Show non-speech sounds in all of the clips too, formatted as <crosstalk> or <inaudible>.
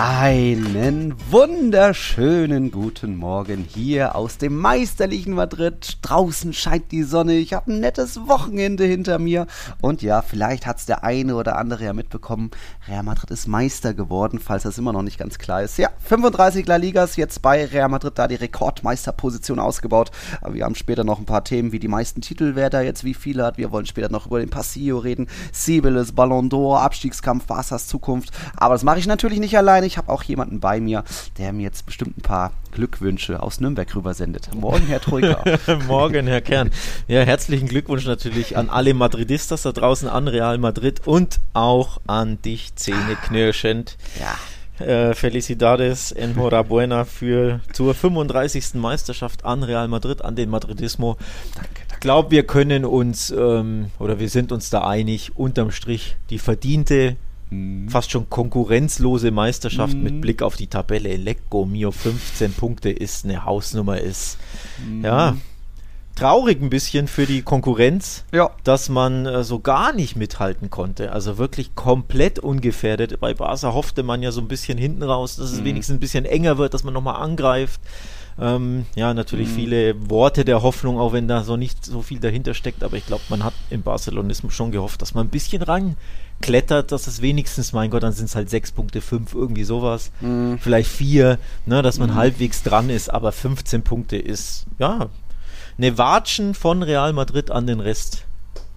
Einen wunderschönen guten Morgen hier aus dem meisterlichen Madrid. Draußen scheint die Sonne. Ich habe ein nettes Wochenende hinter mir. Und ja, vielleicht hat es der eine oder andere ja mitbekommen. Real Madrid ist Meister geworden, falls das immer noch nicht ganz klar ist. Ja, 35 La Ligas jetzt bei Real Madrid da die Rekordmeisterposition ausgebaut. Aber wir haben später noch ein paar Themen, wie die meisten Titel, wer da jetzt wie viele hat. Wir wollen später noch über den Passillo reden. Sibeles, Ballon d'Or, Abstiegskampf, Barca's Zukunft. Aber das mache ich natürlich nicht alleine ich habe auch jemanden bei mir, der mir jetzt bestimmt ein paar Glückwünsche aus Nürnberg rübersendet. Morgen, Herr Troika. <laughs> Morgen, Herr Kern. Ja, herzlichen Glückwunsch natürlich an alle Madridistas da draußen, an Real Madrid und auch an dich, Zähneknirschend. Ja. Äh, Felicidades enhorabuena für zur 35. Meisterschaft an Real Madrid, an den Madridismo. Danke, danke. Ich glaube, wir können uns ähm, oder wir sind uns da einig, unterm Strich die verdiente Mhm. Fast schon konkurrenzlose Meisterschaft mhm. mit Blick auf die Tabelle. Lecco Mio 15 Punkte ist eine Hausnummer ist. Mhm. Ja, traurig ein bisschen für die Konkurrenz, ja. dass man äh, so gar nicht mithalten konnte. Also wirklich komplett ungefährdet. Bei Barca hoffte man ja so ein bisschen hinten raus, dass es mhm. wenigstens ein bisschen enger wird, dass man nochmal angreift. Ähm, ja, natürlich mhm. viele Worte der Hoffnung, auch wenn da so nicht so viel dahinter steckt. Aber ich glaube, man hat im Barcelonismus schon gehofft, dass man ein bisschen ran klettert, dass es wenigstens, mein Gott, dann sind es halt sechs Punkte, fünf, irgendwie sowas. Mhm. Vielleicht vier, ne, dass man mhm. halbwegs dran ist, aber 15 Punkte ist, ja, eine Watschen von Real Madrid an den Rest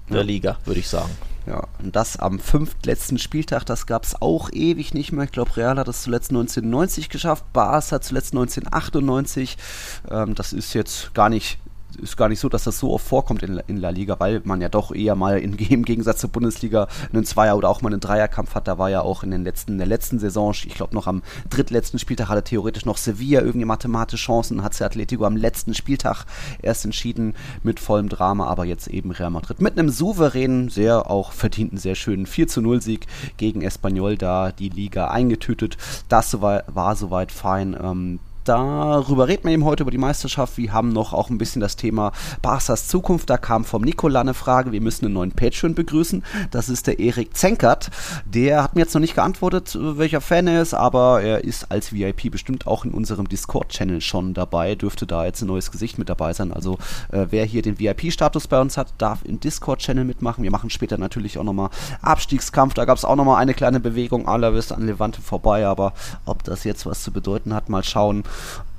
der ja. Liga, würde ich sagen. Ja, und das am fünftletzten Spieltag, das gab es auch ewig nicht mehr. Ich glaube, Real hat es zuletzt 1990 geschafft, Barca hat zuletzt 1998. Ähm, das ist jetzt gar nicht ist gar nicht so, dass das so oft vorkommt in, in La Liga, weil man ja doch eher mal in, <laughs> im Gegensatz zur Bundesliga einen Zweier- oder auch mal einen Dreierkampf hat. Da war ja auch in, den letzten, in der letzten Saison, ich glaube noch am drittletzten Spieltag hatte theoretisch noch Sevilla irgendwie mathematische Chancen, hat sich Atletico am letzten Spieltag erst entschieden mit vollem Drama, aber jetzt eben Real Madrid mit einem souveränen, sehr auch verdienten, sehr schönen 4 zu 0 Sieg gegen Espanyol da die Liga eingetütet. Das war, war soweit fein. Ähm, Darüber reden wir eben heute über die Meisterschaft. Wir haben noch auch ein bisschen das Thema Barca's Zukunft. Da kam vom Nikola eine Frage. Wir müssen einen neuen Patreon begrüßen. Das ist der Erik Zenkert. Der hat mir jetzt noch nicht geantwortet, welcher Fan er ist, aber er ist als VIP bestimmt auch in unserem Discord-Channel schon dabei. Dürfte da jetzt ein neues Gesicht mit dabei sein. Also äh, wer hier den VIP-Status bei uns hat, darf im Discord-Channel mitmachen. Wir machen später natürlich auch nochmal Abstiegskampf. Da gab es auch nochmal eine kleine Bewegung. Alavis an Levante vorbei. Aber ob das jetzt was zu bedeuten hat, mal schauen.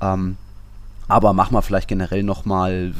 Ähm, aber machen wir vielleicht generell nochmal,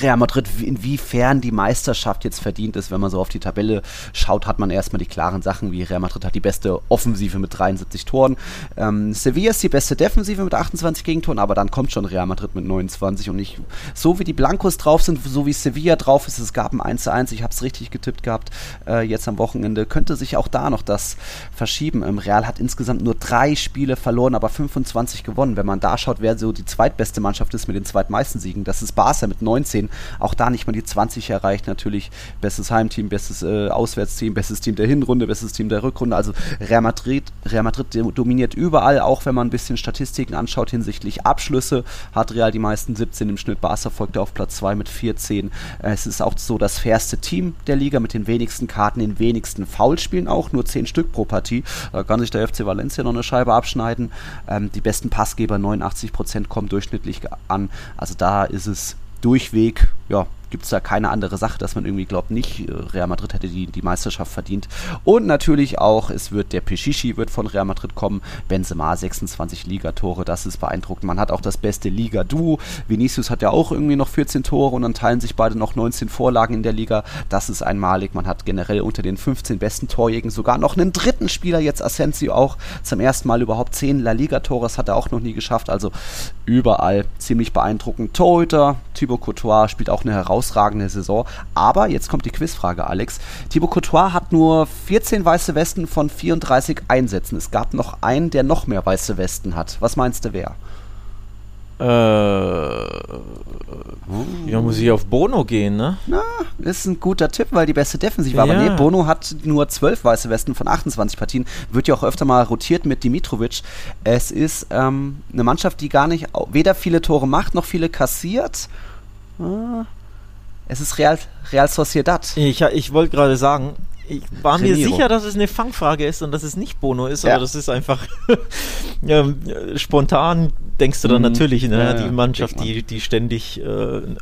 Real Madrid, inwiefern die Meisterschaft jetzt verdient ist, wenn man so auf die Tabelle schaut, hat man erstmal die klaren Sachen, wie Real Madrid hat die beste Offensive mit 73 Toren. Ähm, Sevilla ist die beste Defensive mit 28 Gegentoren, aber dann kommt schon Real Madrid mit 29 und nicht so wie die Blancos drauf sind, so wie Sevilla drauf ist. Es gab ein 1 zu 1, ich habe es richtig getippt gehabt, äh, jetzt am Wochenende. Könnte sich auch da noch das verschieben. Ähm, Real hat insgesamt nur drei Spiele verloren, aber 25 gewonnen. Wenn man da schaut, wer so die zweitbeste Mannschaft ist mit den zweitmeisten Siegen, das ist Barca mit 19 19. Auch da nicht mal die 20 erreicht. Natürlich bestes Heimteam, bestes äh, Auswärtsteam, bestes Team der Hinrunde, bestes Team der Rückrunde. Also Real Madrid, Real Madrid dominiert überall, auch wenn man ein bisschen Statistiken anschaut hinsichtlich Abschlüsse. Hat Real die meisten 17 im Schnitt. Barca folgte auf Platz 2 mit 14. Es ist auch so das fairste Team der Liga mit den wenigsten Karten, den wenigsten Foulspielen auch, nur 10 Stück pro Partie. Da kann sich der FC Valencia noch eine Scheibe abschneiden. Ähm, die besten Passgeber, 89% kommen durchschnittlich an. Also da ist es durchweg, ja, gibt es da keine andere Sache, dass man irgendwie glaubt, nicht äh, Real Madrid hätte die, die Meisterschaft verdient. Und natürlich auch, es wird der Pichichi wird von Real Madrid kommen. Benzema 26 Ligatore, das ist beeindruckend. Man hat auch das beste Liga-Duo. Vinicius hat ja auch irgendwie noch 14 Tore und dann teilen sich beide noch 19 Vorlagen in der Liga. Das ist einmalig. Man hat generell unter den 15 besten Torjägen sogar noch einen dritten Spieler, jetzt Asensio auch zum ersten Mal überhaupt 10 La Liga-Tore. Das hat er auch noch nie geschafft. Also überall ziemlich beeindruckend. Torhüter, Thibaut Courtois spielt auch eine Herausforderung herausragende Saison. Aber jetzt kommt die Quizfrage, Alex. Thibaut Courtois hat nur 14 weiße Westen von 34 Einsätzen. Es gab noch einen, der noch mehr weiße Westen hat. Was meinst du, wer? Äh, ja, muss ich auf Bono gehen, ne? Na, ist ein guter Tipp, weil die beste Defensive war. Ja. Aber nee, Bono hat nur zwölf weiße Westen von 28 Partien. Wird ja auch öfter mal rotiert mit Dimitrovic. Es ist ähm, eine Mannschaft, die gar nicht weder viele Tore macht, noch viele kassiert. Ah, es ist Real, Real Sociedad. Ich, ich wollte gerade sagen, ich war mir sicher, dass es eine Fangfrage ist und dass es nicht Bono ist, ja. aber das ist einfach ja, <laughs> spontan denkst du dann mhm. natürlich, ne, ja, die Mannschaft, die, die ständig äh,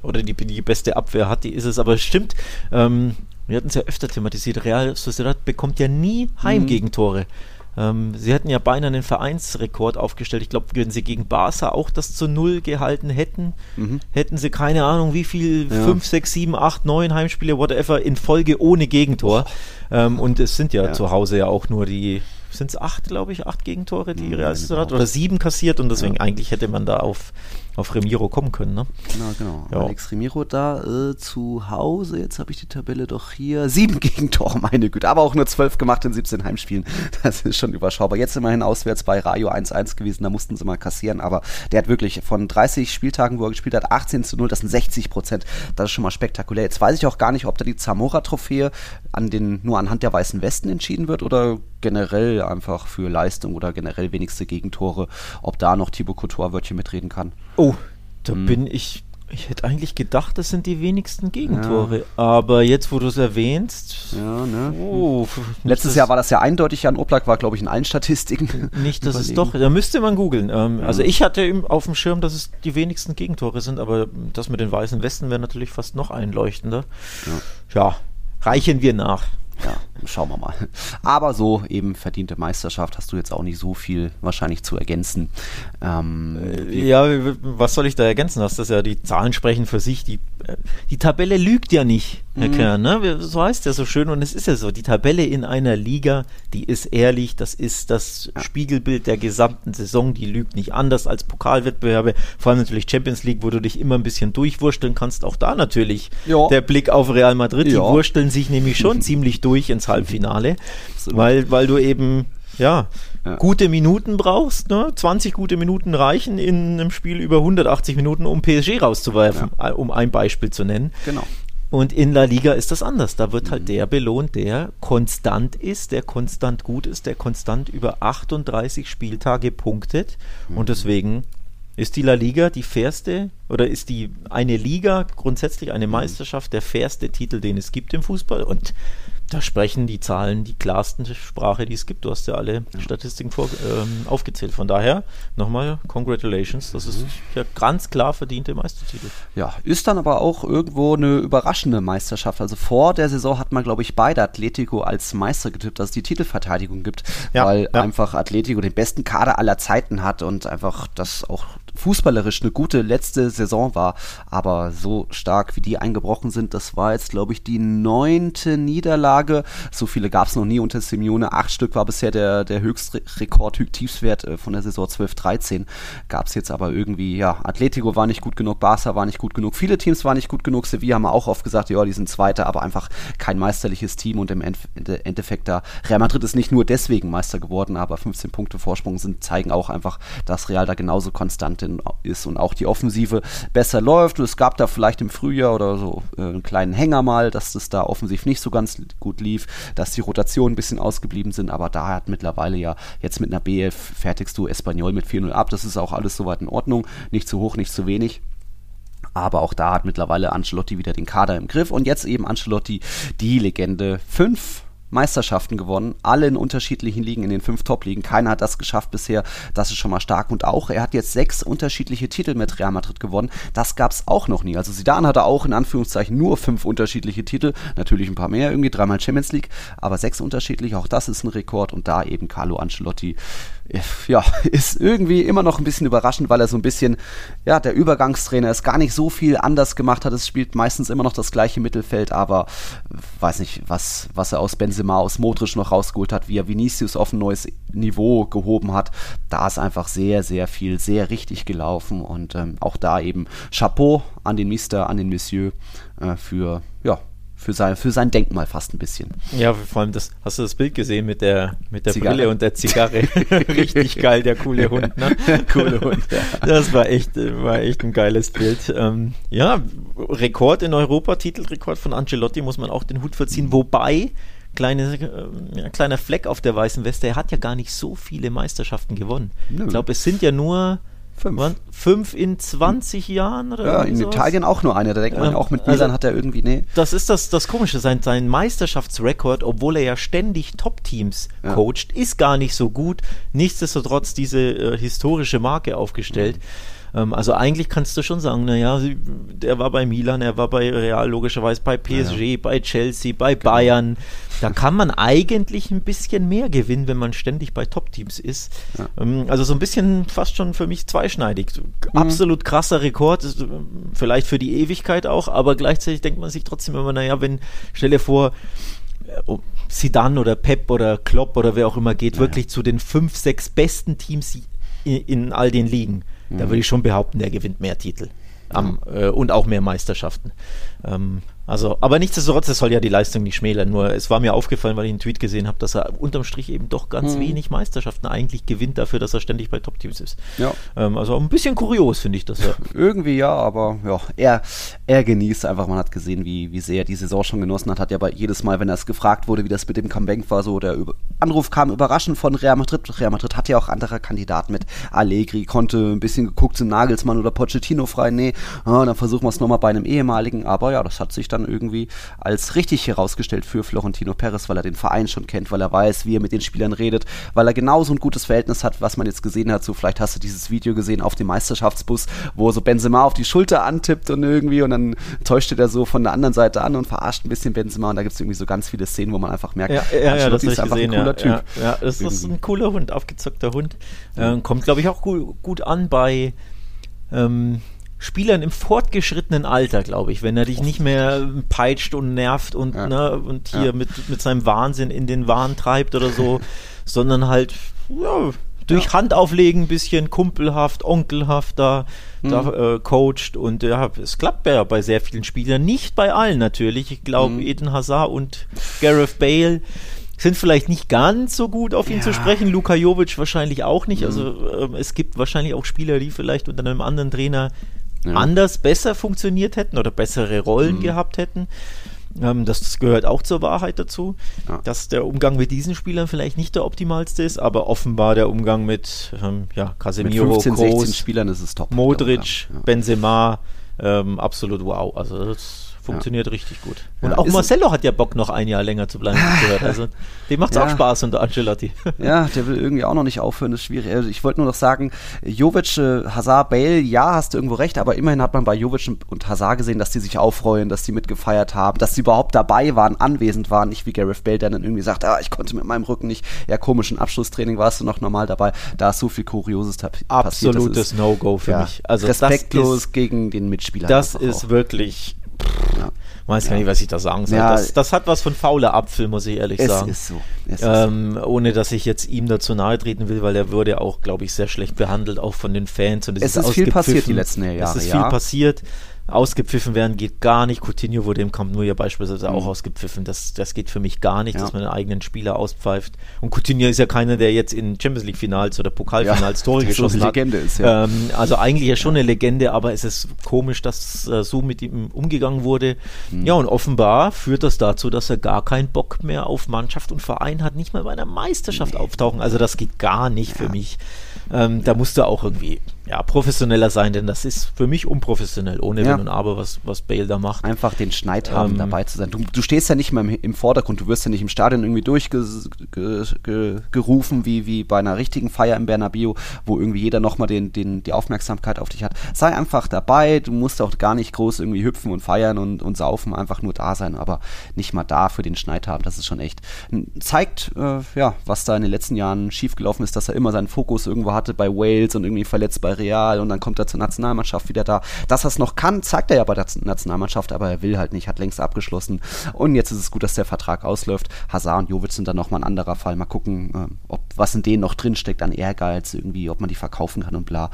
oder die, die beste Abwehr hat, die ist es. Aber es stimmt, ähm, wir hatten es ja öfter thematisiert, Real Sociedad bekommt ja nie Heimgegentore. Mhm. Ähm, sie hätten ja beinahe einen Vereinsrekord aufgestellt. Ich glaube, wenn sie gegen Barca auch das zu Null gehalten hätten, mhm. hätten sie keine Ahnung, wie viel, ja. 5, 6, 7, 8, 9 Heimspiele, whatever, in Folge ohne Gegentor. Ähm, und es sind ja, ja, zu Hause ja auch nur die sind es acht, glaube ich, acht Gegentore, die Real Sociedad oder sieben kassiert und deswegen ja. eigentlich hätte man da auf, auf Remiro kommen können. Ne? Genau, genau. Ja. Alex Remiro da äh, zu Hause, jetzt habe ich die Tabelle doch hier, sieben <laughs> Gegentore, meine Güte, aber auch nur zwölf gemacht in 17 Heimspielen, <laughs> das ist schon überschaubar. Jetzt immerhin auswärts bei Rayo 1-1 gewesen, da mussten sie mal kassieren, aber der hat wirklich von 30 Spieltagen, wo er gespielt hat, 18 zu 0, das sind 60 Prozent, das ist schon mal spektakulär. Jetzt weiß ich auch gar nicht, ob da die Zamora-Trophäe an den, nur anhand der weißen Westen entschieden wird oder generell einfach für Leistung oder generell wenigste Gegentore, ob da noch Thibaut Couture Wörtchen mitreden kann. Oh, da hm. bin ich. Ich hätte eigentlich gedacht, das sind die wenigsten Gegentore. Ja. Aber jetzt, wo du es erwähnst. Ja, ne? Oh, Letztes Jahr war das ja eindeutig. Jan Oblak war, glaube ich, in allen Statistiken. Nicht, dass es doch. Da müsste man googeln. Ähm, ja. Also, ich hatte auf dem Schirm, dass es die wenigsten Gegentore sind. Aber das mit den weißen Westen wäre natürlich fast noch einleuchtender. Ja, ja reichen wir nach ja, schauen wir mal. Aber so eben verdiente Meisterschaft hast du jetzt auch nicht so viel wahrscheinlich zu ergänzen. Ähm, äh, ja, was soll ich da ergänzen? Das ist ja, die Zahlen sprechen für sich. Die, die Tabelle lügt ja nicht, Herr mhm. Kern. Ne? So heißt ja so schön und es ist ja so. Die Tabelle in einer Liga, die ist ehrlich, das ist das. Spiegelbild der gesamten Saison, die lügt nicht anders als Pokalwettbewerbe, vor allem natürlich Champions League, wo du dich immer ein bisschen durchwursteln kannst. Auch da natürlich ja. der Blick auf Real Madrid, ja. die wursteln sich nämlich schon <laughs> ziemlich durch durch ins Halbfinale, weil, weil du eben ja, ja, gute Minuten brauchst. Ne? 20 gute Minuten reichen in einem Spiel über 180 Minuten, um PSG rauszuwerfen, ja. Um ein Beispiel zu nennen. Genau. Und in La Liga ist das anders. Da wird halt mhm. der belohnt, der konstant ist, der konstant gut ist, der konstant über 38 Spieltage punktet. Mhm. Und deswegen ist die La Liga die fairste oder ist die eine Liga grundsätzlich eine mhm. Meisterschaft der fairste Titel, den es gibt im Fußball? Und da sprechen die Zahlen die klarsten Sprache, die es gibt. Du hast ja alle ja. Statistiken vor, ähm, aufgezählt. Von daher nochmal Congratulations. Das ist mhm. ja ganz klar verdiente Meistertitel. Ja, ist dann aber auch irgendwo eine überraschende Meisterschaft. Also vor der Saison hat man, glaube ich, beide Atletico als Meister getippt, dass es die Titelverteidigung gibt, ja, weil ja. einfach Atletico den besten Kader aller Zeiten hat und einfach das auch fußballerisch eine gute letzte Saison war, aber so stark wie die eingebrochen sind, das war jetzt, glaube ich, die neunte Niederlage. So viele gab es noch nie unter Simeone. Acht Stück war bisher der, der Höchstrekord, Tiefswert äh, von der Saison 12-13. Gab es jetzt aber irgendwie, ja, Atletico war nicht gut genug, Barca war nicht gut genug, viele Teams waren nicht gut genug. Sevilla haben auch oft gesagt, ja, die sind Zweiter, aber einfach kein meisterliches Team und im Endeffekt da, Real Madrid ist nicht nur deswegen Meister geworden, aber 15 Punkte Vorsprung sind, zeigen auch einfach, dass Real da genauso konstant und auch die Offensive besser läuft. Und es gab da vielleicht im Frühjahr oder so äh, einen kleinen Hänger mal, dass das da offensiv nicht so ganz gut lief, dass die Rotationen ein bisschen ausgeblieben sind, aber da hat mittlerweile ja jetzt mit einer BF fertigst du Espanyol mit 4-0 ab. Das ist auch alles soweit in Ordnung. Nicht zu hoch, nicht zu wenig. Aber auch da hat mittlerweile Ancelotti wieder den Kader im Griff und jetzt eben Ancelotti die Legende. Fünf Meisterschaften gewonnen, alle in unterschiedlichen Ligen, in den fünf Top-Ligen. Keiner hat das geschafft bisher. Das ist schon mal stark. Und auch, er hat jetzt sechs unterschiedliche Titel mit Real Madrid gewonnen. Das gab es auch noch nie. Also Zidane hatte auch in Anführungszeichen nur fünf unterschiedliche Titel. Natürlich ein paar mehr, irgendwie dreimal Champions League, aber sechs unterschiedliche. Auch das ist ein Rekord. Und da eben Carlo Ancelotti ja, <laughs> ist irgendwie immer noch ein bisschen überraschend, weil er so ein bisschen, ja, der Übergangstrainer ist, gar nicht so viel anders gemacht hat. Es spielt meistens immer noch das gleiche Mittelfeld, aber weiß nicht, was, was er aus Benzema, aus Modric noch rausgeholt hat, wie er Vinicius auf ein neues Niveau gehoben hat. Da ist einfach sehr, sehr viel, sehr richtig gelaufen und ähm, auch da eben Chapeau an den Mister, an den Monsieur äh, für, ja, für sein, für sein Denkmal fast ein bisschen. Ja, vor allem das, hast du das Bild gesehen mit der, mit der Brille und der Zigarre? <laughs> Richtig geil, der coole Hund, ne? <laughs> coole Hund, ja. Das war echt, war echt ein geiles Bild. Ähm, ja, Rekord in Europa, Titelrekord von Ancelotti, muss man auch den Hut verziehen, wobei kleine, äh, kleiner Fleck auf der weißen Weste. Er hat ja gar nicht so viele Meisterschaften gewonnen. Nö. Ich glaube, es sind ja nur Fünf. fünf in 20 Jahren oder Ja, in sowas? Italien auch nur einer. Da denkt man ähm, auch mit Milan also, hat er irgendwie, nee. Das ist das, das Komische. Sein, sein Meisterschaftsrekord, obwohl er ja ständig Top-Teams ja. coacht, ist gar nicht so gut. Nichtsdestotrotz diese äh, historische Marke aufgestellt. Mhm. Ähm, also eigentlich kannst du schon sagen, naja, er war bei Milan, er war bei Real, logischerweise bei PSG, ja. bei Chelsea, bei genau. Bayern. Da kann man eigentlich ein bisschen mehr gewinnen, wenn man ständig bei Top-Teams ist. Ja. Ähm, also so ein bisschen fast schon für mich zweischneidig. Mhm. Absolut krasser Rekord, vielleicht für die Ewigkeit auch, aber gleichzeitig denkt man sich trotzdem immer, naja, wenn, stell dir vor, Sidan oder Pep oder Klopp oder wer auch immer geht ja, wirklich zu den fünf, sechs besten Teams in, in all den Ligen. Da würde ich schon behaupten, der gewinnt mehr Titel. Am, äh, und auch mehr Meisterschaften. Ähm, also, aber nichtsdestotrotz, das soll ja die Leistung nicht schmälern. Nur es war mir aufgefallen, weil ich einen Tweet gesehen habe, dass er unterm Strich eben doch ganz mhm. wenig Meisterschaften eigentlich gewinnt dafür, dass er ständig bei Top-Teams ist. Ja. Ähm, also ein bisschen kurios, finde ich das ja. <laughs> Irgendwie ja, aber ja, er, er genießt einfach. Man hat gesehen, wie, wie sehr er die Saison schon genossen hat. Hat ja bei jedes Mal, wenn er es gefragt wurde, wie das mit dem Comeback war, so der Über Anruf kam überraschend von Real Madrid. Real Madrid hatte ja auch andere Kandidaten mit Allegri, konnte ein bisschen geguckt zum Nagelsmann oder Pochettino frei. Nee, ah, dann versuchen wir es nochmal bei einem ehemaligen. Aber ja, das hat sich dann dann irgendwie als richtig herausgestellt für Florentino Perez, weil er den Verein schon kennt, weil er weiß, wie er mit den Spielern redet, weil er genauso ein gutes Verhältnis hat, was man jetzt gesehen hat. So, vielleicht hast du dieses Video gesehen auf dem Meisterschaftsbus, wo so Benzema auf die Schulter antippt und irgendwie und dann täuscht er so von der anderen Seite an und verarscht ein bisschen Benzema und da gibt es irgendwie so ganz viele Szenen, wo man einfach merkt, ja, ja, ja das ist einfach gesehen, ein cooler ja, Typ. Ja, ja das irgendwie. ist ein cooler Hund, aufgezockter Hund. Ähm, kommt, glaube ich, auch gut, gut an bei ähm, Spielern im fortgeschrittenen Alter, glaube ich, wenn er dich nicht mehr peitscht und nervt und, ja. ne, und hier ja. mit, mit seinem Wahnsinn in den Wahn treibt oder so, <laughs> sondern halt, ja, durch. Handauflegen ein bisschen kumpelhaft, onkelhaft da, mhm. da äh, coacht und ja, es klappt ja bei sehr vielen Spielern, nicht bei allen natürlich. Ich glaube, mhm. Eden Hazard und Gareth Bale sind vielleicht nicht ganz so gut auf ihn ja. zu sprechen. Luka Jovic wahrscheinlich auch nicht. Mhm. Also äh, es gibt wahrscheinlich auch Spieler, die vielleicht unter einem anderen Trainer ja. anders, besser funktioniert hätten oder bessere Rollen mhm. gehabt hätten. Ähm, das gehört auch zur Wahrheit dazu, ja. dass der Umgang mit diesen Spielern vielleicht nicht der optimalste ist, aber offenbar der Umgang mit ähm, ja, Casemiro, mit 15, Kroos, 16 Spielern ist es top. Modric. Benzema, ähm, absolut wow. Also das funktioniert ja. richtig gut. Und ja, auch Marcelo hat ja Bock, noch ein Jahr länger zu bleiben. Also dem macht es ja. auch Spaß unter Ancelotti. <laughs> Ja, der will irgendwie auch noch nicht aufhören, das ist schwierig. Also ich wollte nur noch sagen, Jovic, äh, Hazard, Bale, ja, hast du irgendwo recht, aber immerhin hat man bei Jovic und Hazard gesehen, dass die sich aufreuen, dass die mitgefeiert haben, dass sie überhaupt dabei waren, anwesend waren, nicht wie Gareth Bale, der dann irgendwie sagt, ah, ich konnte mit meinem Rücken nicht, ja, komischen Abschlusstraining warst du noch normal dabei. Da ist so viel Kurioses passiert. Absolutes No-Go für mich. Also respektlos ist, gegen den Mitspieler. Das ist auch. wirklich. Weiß ja. gar nicht, was ich da sagen soll. Ja, das, das, hat was von fauler Apfel, muss ich ehrlich es sagen. Ist so. Es ähm, ist so. Ohne dass ich jetzt ihm dazu nahe treten will, weil er wurde auch, glaube ich, sehr schlecht behandelt, auch von den Fans. Und es, es ist viel passiert die letzten Jahre. Es ist viel passiert ausgepfiffen werden geht gar nicht. Coutinho wurde im Camp Nou ja beispielsweise mhm. auch ausgepfiffen. Das, das geht für mich gar nicht, ja. dass man einen eigenen Spieler auspfeift. Und Coutinho ist ja keiner, der jetzt in Champions League Finals oder Pokalfinals ja, Tore <laughs> geschossen hat. Legende ist, ja. Ähm, also eigentlich ja schon eine Legende, aber es ist komisch, dass äh, so mit ihm umgegangen wurde. Mhm. Ja, und offenbar führt das dazu, dass er gar keinen Bock mehr auf Mannschaft und Verein hat, nicht mal bei einer Meisterschaft nee. auftauchen. Also das geht gar nicht für mich. Ähm, da musst du auch irgendwie ja, professioneller sein, denn das ist für mich unprofessionell, ohne ja. Wenn und Aber, was, was Bale da macht. Einfach den Schneid haben, ähm, dabei zu sein. Du, du stehst ja nicht mehr im, im, Vordergrund, du wirst ja nicht im Stadion irgendwie durchgerufen, wie, wie bei einer richtigen Feier im Bernabeu, wo irgendwie jeder nochmal den, den, die Aufmerksamkeit auf dich hat. Sei einfach dabei, du musst auch gar nicht groß irgendwie hüpfen und feiern und, und saufen, einfach nur da sein, aber nicht mal da für den Schneid haben, das ist schon echt, zeigt, äh, ja, was da in den letzten Jahren schiefgelaufen ist, dass er immer seinen Fokus irgendwo hatte bei Wales und irgendwie verletzt bei Real und dann kommt er zur Nationalmannschaft wieder da. Dass er es noch kann, zeigt er ja bei der Nationalmannschaft, aber er will halt nicht, hat längst abgeschlossen. Und jetzt ist es gut, dass der Vertrag ausläuft. Hazard und Jovic sind dann nochmal ein anderer Fall. Mal gucken, äh, ob was in denen noch drinsteckt an Ehrgeiz, irgendwie, ob man die verkaufen kann und bla.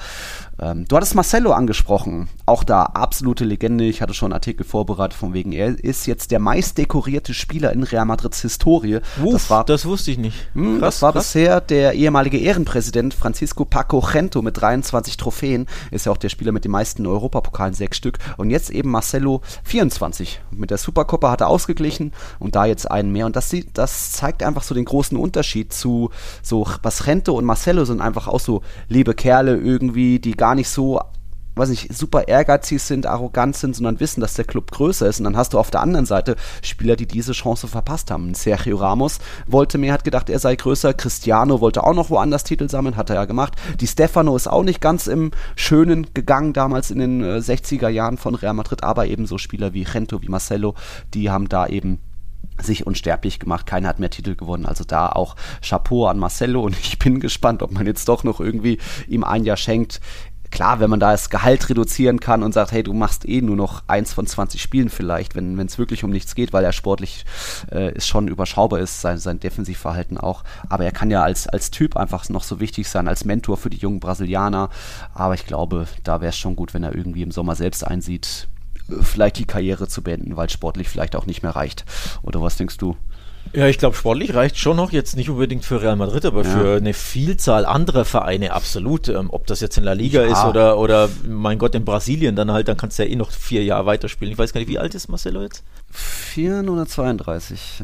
Ähm, du hattest Marcelo angesprochen. Auch da absolute Legende. Ich hatte schon einen Artikel vorbereitet, von wegen, er ist jetzt der meist dekorierte Spieler in Real Madrids Historie. Uff, das, war, das wusste ich nicht. Mh, hm, krass, das war krass. bisher der ehemalige Ehrenpräsident Francisco Paco Gento mit 23 Trophäen. Ist ja auch der Spieler mit den meisten Europapokalen, sechs Stück. Und jetzt eben Marcelo 24. Mit der Supercoppa hat er ausgeglichen und da jetzt einen mehr. Und das, das zeigt einfach so den großen Unterschied zu so, was Gento und Marcelo sind einfach auch so liebe Kerle irgendwie, die gar nicht so weiß nicht, super ehrgeizig sind, arrogant sind, sondern wissen, dass der Club größer ist. Und dann hast du auf der anderen Seite Spieler, die diese Chance verpasst haben. Sergio Ramos wollte mehr, hat gedacht, er sei größer. Cristiano wollte auch noch woanders Titel sammeln, hat er ja gemacht. Die Stefano ist auch nicht ganz im Schönen gegangen, damals in den 60er äh, Jahren von Real Madrid, aber eben so Spieler wie Gento, wie Marcelo, die haben da eben sich unsterblich gemacht. Keiner hat mehr Titel gewonnen. Also da auch Chapeau an Marcelo und ich bin gespannt, ob man jetzt doch noch irgendwie ihm ein Jahr schenkt klar, wenn man da das Gehalt reduzieren kann und sagt, hey, du machst eh nur noch eins von 20 Spielen vielleicht, wenn es wirklich um nichts geht, weil er sportlich äh, ist schon überschaubar ist, sein, sein Defensivverhalten auch. Aber er kann ja als, als Typ einfach noch so wichtig sein, als Mentor für die jungen Brasilianer. Aber ich glaube, da wäre es schon gut, wenn er irgendwie im Sommer selbst einsieht, vielleicht die Karriere zu beenden, weil sportlich vielleicht auch nicht mehr reicht. Oder was denkst du? Ja, ich glaube, sportlich reicht schon noch, jetzt nicht unbedingt für Real Madrid, aber ja. für eine Vielzahl anderer Vereine absolut. Ähm, ob das jetzt in La Liga ja. ist oder, oder, mein Gott, in Brasilien, dann halt, dann kannst du ja eh noch vier Jahre weiterspielen. Ich weiß gar nicht, wie alt ist Marcelo jetzt? 432.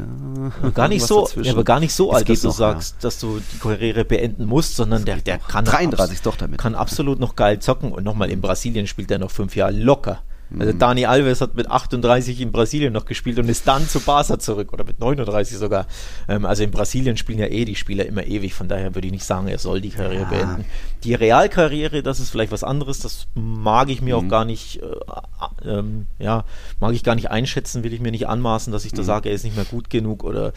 Ja, gar nicht so, ja, aber gar nicht so alt, dass du noch, sagst, dass du die Karriere beenden musst, sondern der, der kann 33 doch damit. Kann absolut noch geil zocken und nochmal in Brasilien spielt er noch fünf Jahre locker. Also Dani Alves hat mit 38 in Brasilien noch gespielt und ist dann zu Barca zurück oder mit 39 sogar. Ähm, also in Brasilien spielen ja eh die Spieler immer ewig, von daher würde ich nicht sagen, er soll die Karriere ja. beenden. Die Realkarriere, das ist vielleicht was anderes, das mag ich mir mhm. auch gar nicht, äh, äh, ähm, ja, mag ich gar nicht einschätzen, will ich mir nicht anmaßen, dass ich da mhm. sage, er ist nicht mehr gut genug oder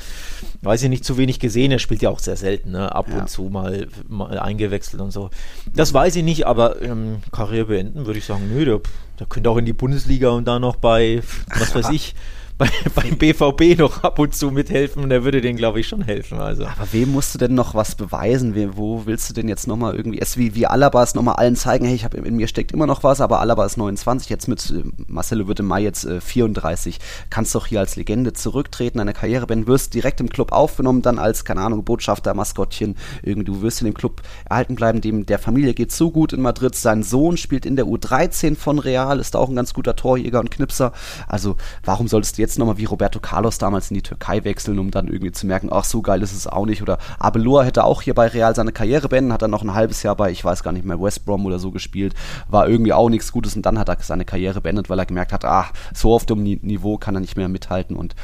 weiß ich nicht, zu wenig gesehen, er spielt ja auch sehr selten, ne? ab ja. und zu mal, mal, eingewechselt und so. Das weiß ich nicht, aber ähm, Karriere beenden würde ich sagen, nö, der, der könnte auch in die Bundesliga und da noch bei, was weiß <laughs> ich, bei, beim BVB noch ab und zu mithelfen und er würde denen, glaube ich, schon helfen. Also. Aber wem musst du denn noch was beweisen? Wie, wo willst du denn jetzt nochmal irgendwie, es wie, wie Alaba es nochmal allen zeigen, hey, ich habe in mir steckt immer noch was, aber Alaba ist 29, jetzt mit äh, Marcelo wird im Mai jetzt äh, 34. Kannst doch hier als Legende zurücktreten, deine Karriere beenden, wirst direkt im Club aufgenommen, dann als, keine Ahnung, Botschafter, Maskottchen, irgendwie, du wirst in dem Club erhalten bleiben, dem der Familie geht so gut in Madrid, sein Sohn spielt in der U13 von Real, ist auch ein ganz guter Torjäger und Knipser. Also, warum solltest du jetzt nochmal wie Roberto Carlos damals in die Türkei wechseln, um dann irgendwie zu merken, ach, so geil ist es auch nicht. Oder Abelua hätte auch hier bei Real seine Karriere beenden, hat dann noch ein halbes Jahr bei, ich weiß gar nicht mehr, West Brom oder so gespielt, war irgendwie auch nichts Gutes und dann hat er seine Karriere beendet, weil er gemerkt hat, ach, so auf dem Niveau kann er nicht mehr mithalten und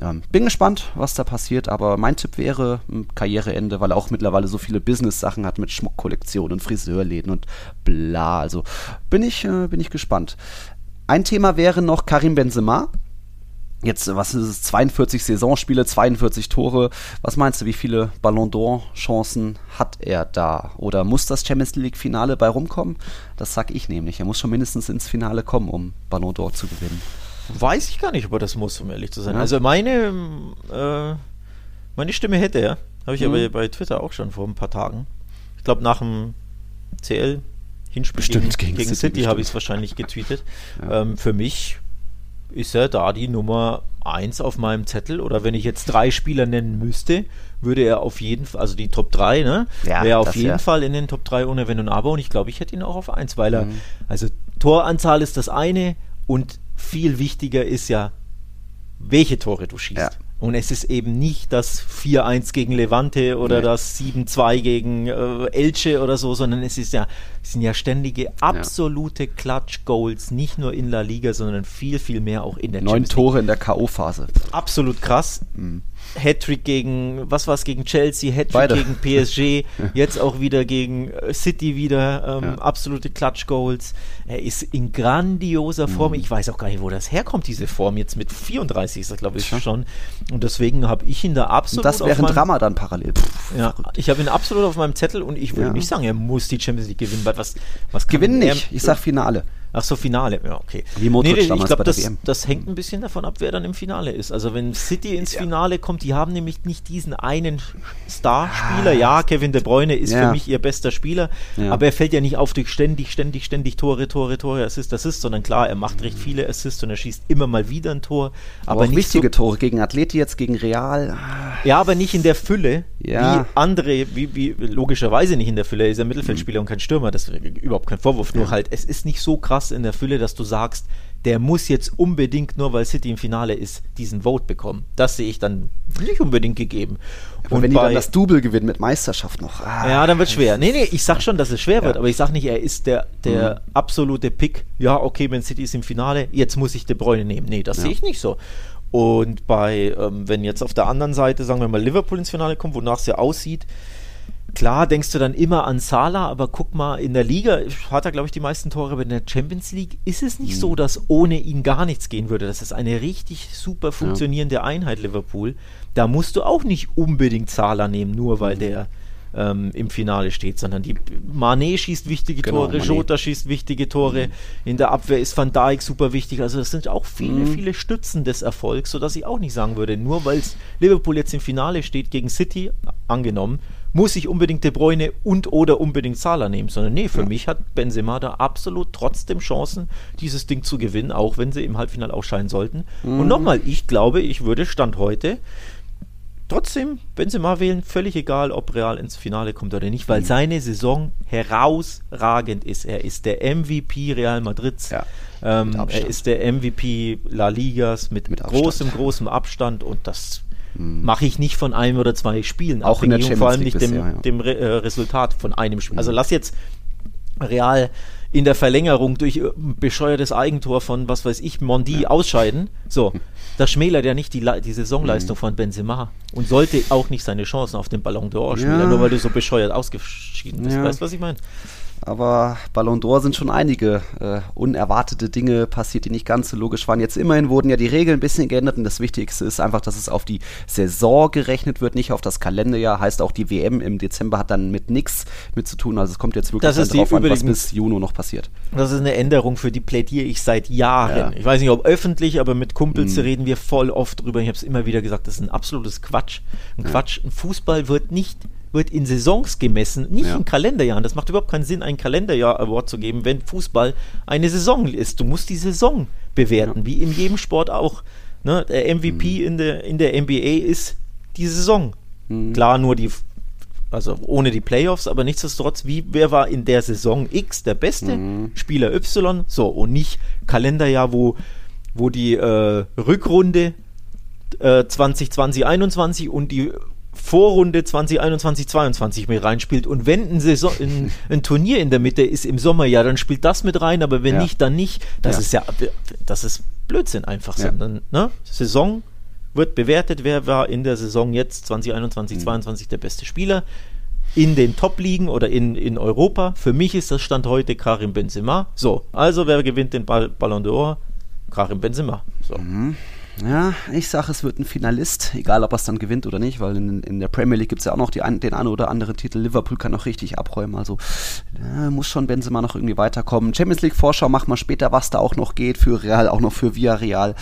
ähm, bin gespannt, was da passiert, aber mein Tipp wäre Karriereende, weil er auch mittlerweile so viele Business-Sachen hat mit Schmuckkollektionen und Friseurläden und bla. Also bin ich, äh, bin ich gespannt. Ein Thema wäre noch Karim Benzema Jetzt, was ist es, 42 Saisonspiele, 42 Tore. Was meinst du, wie viele Ballon d'Or-Chancen hat er da? Oder muss das Champions League-Finale bei rumkommen? Das sag ich nämlich. Er muss schon mindestens ins Finale kommen, um Ballon d'Or zu gewinnen. Weiß ich gar nicht, ob er das muss, um ehrlich zu sein. Ja. Also meine, äh, meine Stimme hätte er. Habe ich mhm. aber bei Twitter auch schon vor ein paar Tagen. Ich glaube, nach dem CL Hinspiel gegen, gegen, gegen, City, City habe ich es wahrscheinlich getweetet. Ja. Ähm, für mich ist er da die Nummer 1 auf meinem Zettel. Oder wenn ich jetzt drei Spieler nennen müsste, würde er auf jeden Fall, also die Top 3, ne? Ja, wäre auf jeden ja. Fall in den Top 3 ohne Wenn und Aber. Und ich glaube, ich hätte ihn auch auf 1, weil er, mhm. also Toranzahl ist das eine und viel wichtiger ist ja, welche Tore du schießt. Ja. Und es ist eben nicht das 4-1 gegen Levante oder nee. das 7-2 gegen äh, Elche oder so, sondern es ist ja, es sind ja ständige absolute ja. Clutch-Goals, nicht nur in La Liga, sondern viel, viel mehr auch in der Neun Tore in der K.O.-Phase. Absolut krass. Mhm. Hattrick gegen, was war es, gegen Chelsea, Hattrick gegen PSG, <laughs> jetzt auch wieder gegen äh, City wieder, ähm, ja. absolute Clutch-Goals. Er ist in grandioser Form. Mhm. Ich weiß auch gar nicht, wo das herkommt, diese Form. Jetzt mit 34 ist er, glaube ich, schon. Und deswegen habe ich ihn da absolut. Und das wäre ein Drama dann parallel. Pff, ja, ich habe ihn absolut auf meinem Zettel und ich würde ja. nicht sagen, er muss die Champions League gewinnen. Weil was, was gewinnen nicht? Ich sag Finale. Ach so, Finale, ja, okay. Wie Modric nee, ich glaube, das, das hängt ein bisschen davon ab, wer dann im Finale ist. Also wenn City ins ja. Finale kommt, die haben nämlich nicht diesen einen Starspieler. Ah. Ja, Kevin De Bruyne ist ja. für mich ihr bester Spieler, ja. aber er fällt ja nicht auf durch ständig, ständig, ständig Tore, Tore, Tore, Assist, Assist, sondern klar, er macht recht viele Assists und er schießt immer mal wieder ein Tor. Aber, aber nicht wichtige so, Tore gegen Atleti jetzt, gegen Real. Ja, aber nicht in der Fülle, wie andere, wie, wie logischerweise nicht in der Fülle. Er ist ein Mittelfeldspieler mhm. und kein Stürmer, das ist überhaupt kein Vorwurf. Nur halt, es ist nicht so krass in der Fülle, dass du sagst, der muss jetzt unbedingt, nur weil City im Finale ist, diesen Vote bekommen. Das sehe ich dann nicht unbedingt gegeben. Aber und wenn die dann das Double gewinnen mit Meisterschaft noch. Ah, ja, dann wird es schwer. Nee, nee, ich sag schon, dass es schwer ja. wird, aber ich sag nicht, er ist der, der mhm. absolute Pick. Ja, okay, wenn City ist im Finale, jetzt muss ich De Bruyne nehmen. Nee, das ja. sehe ich nicht so. Und bei, ähm, wenn jetzt auf der anderen Seite, sagen wir mal, Liverpool ins Finale kommt, wonach es ja aussieht, Klar denkst du dann immer an Salah, aber guck mal, in der Liga hat er, glaube ich, die meisten Tore, aber in der Champions League ist es nicht mhm. so, dass ohne ihn gar nichts gehen würde. Das ist eine richtig super funktionierende ja. Einheit, Liverpool. Da musst du auch nicht unbedingt Salah nehmen, nur weil mhm. der ähm, im Finale steht, sondern die Mané schießt wichtige genau, Tore, Mané. Jota schießt wichtige Tore, mhm. in der Abwehr ist Van Dijk super wichtig. Also das sind auch viele, mhm. viele Stützen des Erfolgs, sodass ich auch nicht sagen würde, nur weil Liverpool jetzt im Finale steht gegen City, angenommen, muss ich unbedingt De Bruyne und oder unbedingt Salah nehmen, sondern nee, für ja. mich hat Benzema da absolut trotzdem Chancen, dieses Ding zu gewinnen, auch wenn sie im Halbfinale ausscheiden sollten. Mhm. Und nochmal, ich glaube, ich würde Stand heute trotzdem Benzema wählen, völlig egal, ob Real ins Finale kommt oder nicht, weil mhm. seine Saison herausragend ist. Er ist der MVP Real Madrids. Ja, ähm, er ist der MVP La Ligas mit, mit großem, großem Abstand und das hm. mache ich nicht von einem oder zwei Spielen. Auch in der Champions vor allem nicht dem, ja. dem Re äh, Resultat von einem Spiel. Also hm. lass jetzt Real in der Verlängerung durch bescheuertes Eigentor von, was weiß ich, Mondi ja. ausscheiden. So, <laughs> das schmälert ja nicht die, die Saisonleistung mhm. von Benzema und sollte auch nicht seine Chancen auf den Ballon d'Or schmälern, ja. nur weil du so bescheuert ausgeschieden bist. Ja. Weißt du, was ich meine? Aber Ballon d'Or sind schon einige äh, unerwartete Dinge passiert, die nicht ganz so logisch waren. Jetzt immerhin wurden ja die Regeln ein bisschen geändert und das Wichtigste ist einfach, dass es auf die Saison gerechnet wird, nicht auf das Kalenderjahr. Heißt auch die WM im Dezember hat dann mit nichts mit zu tun. Also es kommt jetzt wirklich drauf an, was bis Juni noch passiert. Das ist eine Änderung, für die plädiere ich seit Jahren. Ja. Ich weiß nicht, ob öffentlich, aber mit Kumpels mhm. reden wir voll oft drüber. Ich habe es immer wieder gesagt, das ist ein absolutes Quatsch. Ein ja. Quatsch. Ein Fußball wird nicht wird in Saisons gemessen, nicht ja. in Kalenderjahren. Das macht überhaupt keinen Sinn, ein Kalenderjahr-Award zu geben, wenn Fußball eine Saison ist. Du musst die Saison bewerten, ja. wie in jedem Sport auch. Ne? Der MVP mhm. in, der, in der NBA ist die Saison. Mhm. Klar, nur die, also ohne die Playoffs, aber nichtsdestotrotz, wie, wer war in der Saison X der beste mhm. Spieler Y? So, und nicht Kalenderjahr, wo, wo die äh, Rückrunde äh, 2020, 21 und die Vorrunde 2021, 22 mit reinspielt. Und wenn ein, Saison, ein, ein, Turnier in der Mitte ist im Sommer, ja, dann spielt das mit rein, aber wenn ja. nicht, dann nicht. Das ja. ist ja, das ist Blödsinn einfach. Ja. Sondern, ne? Saison wird bewertet, wer war in der Saison jetzt 2021, mhm. 22 der beste Spieler in den Top-Ligen oder in, in Europa. Für mich ist das Stand heute Karim Benzema. So, also wer gewinnt den Ballon d'Or? Karim Benzema. So. Mhm. Ja, ich sage, es wird ein Finalist, egal ob er es dann gewinnt oder nicht, weil in, in der Premier League gibt es ja auch noch die, den einen oder anderen Titel. Liverpool kann noch richtig abräumen, also äh, muss schon Benzema noch irgendwie weiterkommen. Champions League Vorschau machen wir später, was da auch noch geht für Real, auch noch für Villarreal.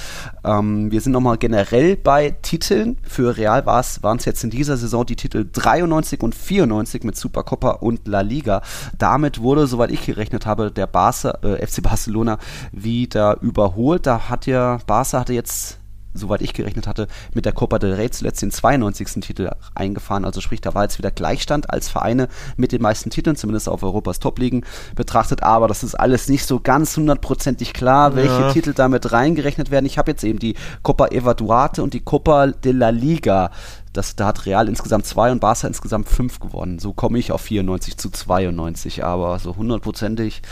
Ähm, wir sind nochmal generell bei Titeln. Für Real waren es jetzt in dieser Saison die Titel 93 und 94 mit Supercopa und La Liga. Damit wurde, soweit ich gerechnet habe, der Barca, äh, FC Barcelona wieder überholt. Da hat ja Barca hatte jetzt soweit ich gerechnet hatte, mit der Copa del Rey zuletzt den 92. Titel eingefahren. Also sprich, da war jetzt wieder Gleichstand als Vereine mit den meisten Titeln, zumindest auf Europas Top-Ligen betrachtet. Aber das ist alles nicht so ganz hundertprozentig klar, welche ja. Titel damit reingerechnet werden. Ich habe jetzt eben die Copa Eva Duarte und die Copa de la Liga Das, da hat Real insgesamt zwei und Barca insgesamt fünf gewonnen. So komme ich auf 94 zu 92, aber so hundertprozentig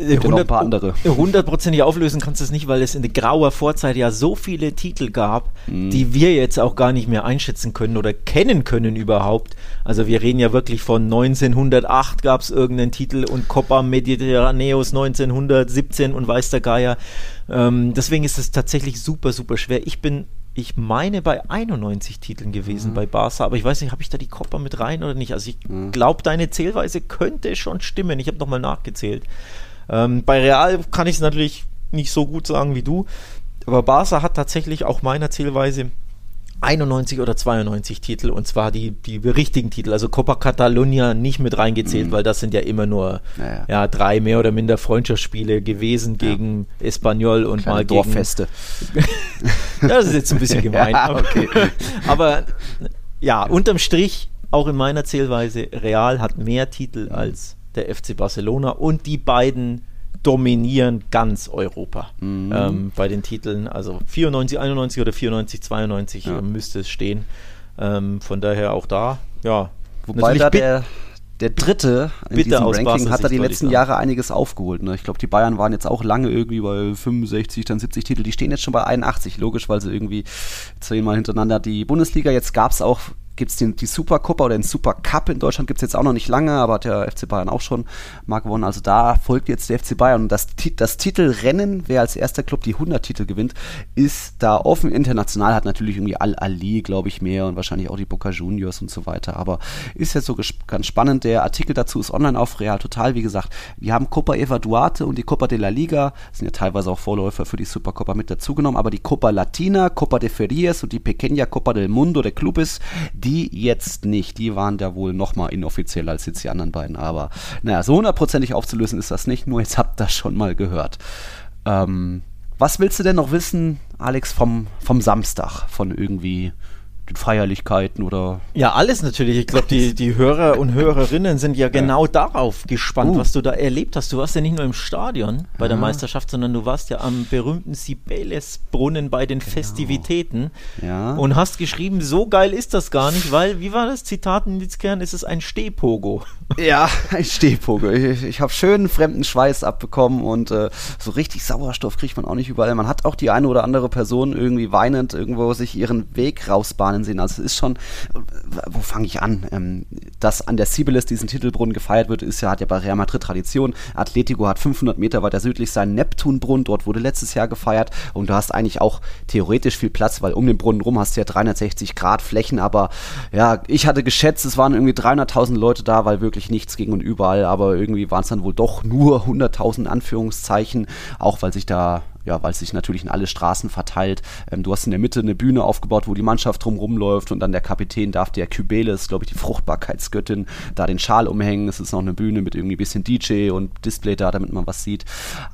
äh, noch ein paar andere. Hundertprozentig auflösen kannst du es nicht, weil es in der grauer Vorzeit ja so viele Titel gab, mm. die wir jetzt auch gar nicht mehr einschätzen können oder kennen können überhaupt. Also wir reden ja wirklich von 1908 gab es irgendeinen Titel und Copa Mediterraneos 1917 und weiß der Geier. Ähm, deswegen ist es tatsächlich super, super schwer. Ich bin ich meine, bei 91 Titeln gewesen mhm. bei Barca, aber ich weiß nicht, habe ich da die Kopper mit rein oder nicht? Also ich mhm. glaube, deine Zählweise könnte schon stimmen. Ich habe nochmal nachgezählt. Ähm, bei Real kann ich es natürlich nicht so gut sagen wie du, aber Barca hat tatsächlich auch meiner Zählweise 91 oder 92 Titel und zwar die, die richtigen Titel, also Copa Catalunya nicht mit reingezählt, mhm. weil das sind ja immer nur naja. ja, drei mehr oder minder Freundschaftsspiele gewesen ja. gegen Espanyol und Kleine mal gegen Dorffeste. <laughs> das ist jetzt ein bisschen <laughs> gemein. ja, okay. <laughs> aber ja, unterm Strich, auch in meiner Zählweise, Real hat mehr Titel als der FC Barcelona und die beiden dominieren ganz Europa mhm. ähm, bei den Titeln. Also 94, 91 oder 94, 92 ja. müsste es stehen. Ähm, von daher auch da, ja. Wobei da der, der Dritte in diesem Ranking hat da die letzten Jahre einiges aufgeholt. Ne? Ich glaube, die Bayern waren jetzt auch lange irgendwie bei 65, dann 70 Titel. Die stehen jetzt schon bei 81, logisch, weil sie irgendwie zehnmal hintereinander die Bundesliga. Jetzt gab es auch gibt es die Supercoppa oder den Super Cup in Deutschland gibt es jetzt auch noch nicht lange, aber hat der FC Bayern auch schon mal gewonnen. Also da folgt jetzt der FC Bayern. Und das, das Titelrennen, wer als erster Club die 100 Titel gewinnt, ist da offen. International hat natürlich irgendwie Al-Ali, glaube ich, mehr und wahrscheinlich auch die Boca Juniors und so weiter. Aber ist jetzt so ganz spannend. Der Artikel dazu ist online auf Real Total. Wie gesagt, wir haben Copa Eva Duarte und die Copa de la Liga. Sind ja teilweise auch Vorläufer für die Supercoppa mit dazugenommen. Aber die Copa Latina, Copa de Ferias und die Pequeña Copa del Mundo der Clubes, die jetzt nicht. Die waren da wohl noch mal inoffizieller als jetzt die anderen beiden. Aber naja, so hundertprozentig aufzulösen ist das nicht. Nur jetzt habt ihr das schon mal gehört. Ähm, was willst du denn noch wissen, Alex, vom, vom Samstag? Von irgendwie den Feierlichkeiten oder. Ja, alles natürlich. Ich glaube, die, die Hörer und Hörerinnen sind ja genau ja. darauf gespannt, uh. was du da erlebt hast. Du warst ja nicht nur im Stadion bei ja. der Meisterschaft, sondern du warst ja am berühmten Sibeles-Brunnen bei den genau. Festivitäten ja. und hast geschrieben, so geil ist das gar nicht, weil, wie war das Zitat in Litzkern, ist es ein Stehpogo. Ja, <laughs> ein Stehpogo. Ich, ich habe schön fremden Schweiß abbekommen und äh, so richtig Sauerstoff kriegt man auch nicht überall. Man hat auch die eine oder andere Person irgendwie weinend irgendwo sich ihren Weg rausbahnen Bahnen sehen. Also es ist schon, wo fange ich an? Ähm, dass an der Cibeles diesen Titelbrunnen gefeiert wird, ist ja, hat ja bei Real Madrid Tradition. Atletico hat 500 Meter weiter südlich seinen Neptunbrunnen, dort wurde letztes Jahr gefeiert und du hast eigentlich auch theoretisch viel Platz, weil um den Brunnen rum hast du ja 360 Grad Flächen, aber ja, ich hatte geschätzt, es waren irgendwie 300.000 Leute da, weil wirklich nichts ging und überall, aber irgendwie waren es dann wohl doch nur 100.000 Anführungszeichen, auch weil sich da ja, weil es sich natürlich in alle Straßen verteilt. Ähm, du hast in der Mitte eine Bühne aufgebaut, wo die Mannschaft drumherum läuft und dann der Kapitän darf der Kybeles, glaube ich, die Fruchtbarkeitsgöttin, da den Schal umhängen. Es ist noch eine Bühne mit irgendwie ein bisschen DJ und Display da, damit man was sieht.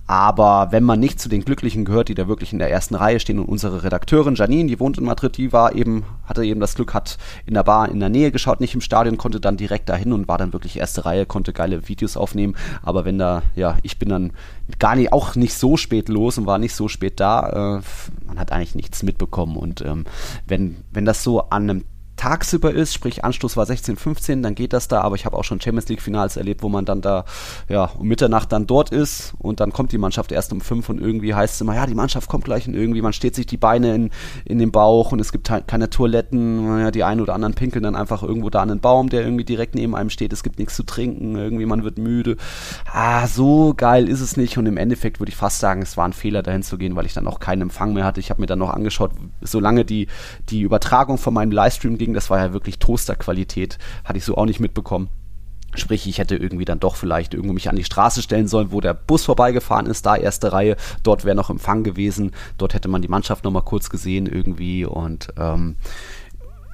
Aber wenn man nicht zu den Glücklichen gehört, die da wirklich in der ersten Reihe stehen und unsere Redakteurin Janine, die wohnt in Madrid, die war eben, hatte eben das Glück, hat in der Bar in der Nähe geschaut, nicht im Stadion, konnte dann direkt dahin und war dann wirklich erste Reihe, konnte geile Videos aufnehmen. Aber wenn da, ja, ich bin dann gar nicht, auch nicht so spät los und war nicht so spät da. Äh, man hat eigentlich nichts mitbekommen. Und ähm, wenn, wenn das so an einem tagsüber ist, sprich Anstoß war 16, 15, dann geht das da, aber ich habe auch schon Champions League Finals erlebt, wo man dann da ja um Mitternacht dann dort ist und dann kommt die Mannschaft erst um 5 und irgendwie heißt es immer, ja, die Mannschaft kommt gleich und irgendwie, man steht sich die Beine in, in den Bauch und es gibt halt keine Toiletten, ja, die einen oder anderen pinkeln dann einfach irgendwo da an einen Baum, der irgendwie direkt neben einem steht, es gibt nichts zu trinken, irgendwie man wird müde. Ah, so geil ist es nicht und im Endeffekt würde ich fast sagen, es war ein Fehler dahin zu gehen, weil ich dann auch keinen Empfang mehr hatte. Ich habe mir dann noch angeschaut, solange die, die Übertragung von meinem Livestream ging, das war ja wirklich Toasterqualität, hatte ich so auch nicht mitbekommen. Sprich, ich hätte irgendwie dann doch vielleicht irgendwo mich an die Straße stellen sollen, wo der Bus vorbeigefahren ist, da erste Reihe, dort wäre noch Empfang gewesen, dort hätte man die Mannschaft nochmal kurz gesehen irgendwie und ähm,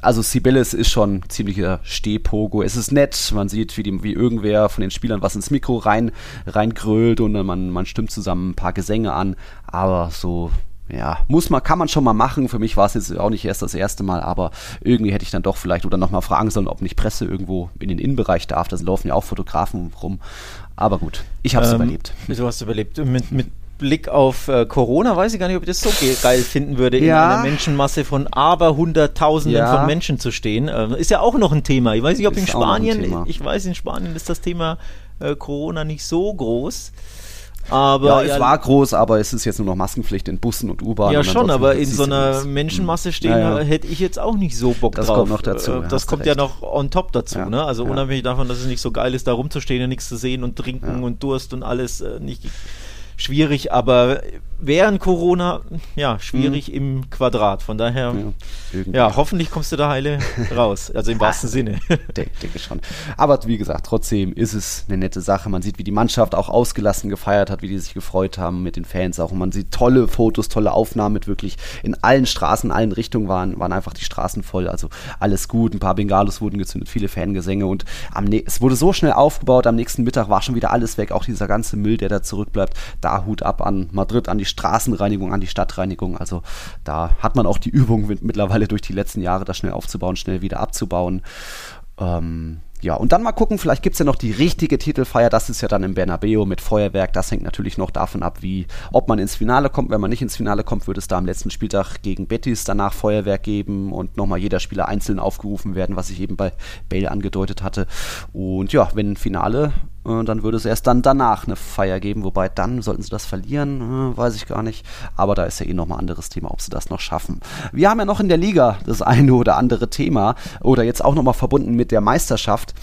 also Sibelis ist schon ziemlicher Stehpogo. Es ist nett, man sieht, wie, die, wie irgendwer von den Spielern was ins Mikro rein, reingrölt und man, man stimmt zusammen ein paar Gesänge an, aber so ja, muss man, kann man schon mal machen. Für mich war es jetzt auch nicht erst das erste Mal, aber irgendwie hätte ich dann doch vielleicht oder nochmal fragen sollen, ob nicht Presse irgendwo in den Innenbereich darf. Da laufen ja auch Fotografen rum. Aber gut, ich habe es ähm, überlebt. Du hast überlebt. Mit, mit Blick auf äh, Corona weiß ich gar nicht, ob ich das so ge geil finden würde, ja. in einer Menschenmasse von aber Hunderttausenden ja. von Menschen zu stehen. Äh, ist ja auch noch ein Thema. Ich weiß nicht, ob ist in Spanien, ich weiß, in Spanien ist das Thema äh, Corona nicht so groß. Aber ja, es war groß, aber es ist jetzt nur noch Maskenpflicht in Bussen und U-Bahnen. Ja, schon, aber in so einer Menschenmasse stehen ja, ja. hätte ich jetzt auch nicht so Bock das drauf. Das kommt noch dazu. Äh, das kommt ja noch on top dazu. Ne? Also unabhängig davon, dass es nicht so geil ist, da rumzustehen und nichts zu sehen und trinken und Durst und alles äh, nicht schwierig, aber während Corona, ja, schwierig mhm. im Quadrat. Von daher, ja, ja, hoffentlich kommst du da heile raus. Also im wahrsten Sinne. <laughs> denke, denke schon. Aber wie gesagt, trotzdem ist es eine nette Sache. Man sieht, wie die Mannschaft auch ausgelassen gefeiert hat, wie die sich gefreut haben mit den Fans auch. Und man sieht tolle Fotos, tolle Aufnahmen mit wirklich in allen Straßen, in allen Richtungen waren, waren einfach die Straßen voll. Also alles gut. Ein paar Bengalos wurden gezündet, viele Fangesänge und am es wurde so schnell aufgebaut. Am nächsten Mittag war schon wieder alles weg. Auch dieser ganze Müll, der da zurückbleibt. Da da Hut ab an Madrid, an die Straßenreinigung, an die Stadtreinigung. Also da hat man auch die Übung mittlerweile durch die letzten Jahre, das schnell aufzubauen, schnell wieder abzubauen. Ähm, ja, und dann mal gucken, vielleicht gibt es ja noch die richtige Titelfeier. Das ist ja dann im Bernabeu mit Feuerwerk. Das hängt natürlich noch davon ab, wie, ob man ins Finale kommt. Wenn man nicht ins Finale kommt, wird es da am letzten Spieltag gegen Betis danach Feuerwerk geben und nochmal jeder Spieler einzeln aufgerufen werden, was ich eben bei Bale angedeutet hatte. Und ja, wenn Finale äh, dann würde es erst dann danach eine Feier geben, wobei dann sollten sie das verlieren, äh, weiß ich gar nicht. Aber da ist ja eh nochmal ein anderes Thema, ob sie das noch schaffen. Wir haben ja noch in der Liga das eine oder andere Thema oder jetzt auch nochmal verbunden mit der Meisterschaft.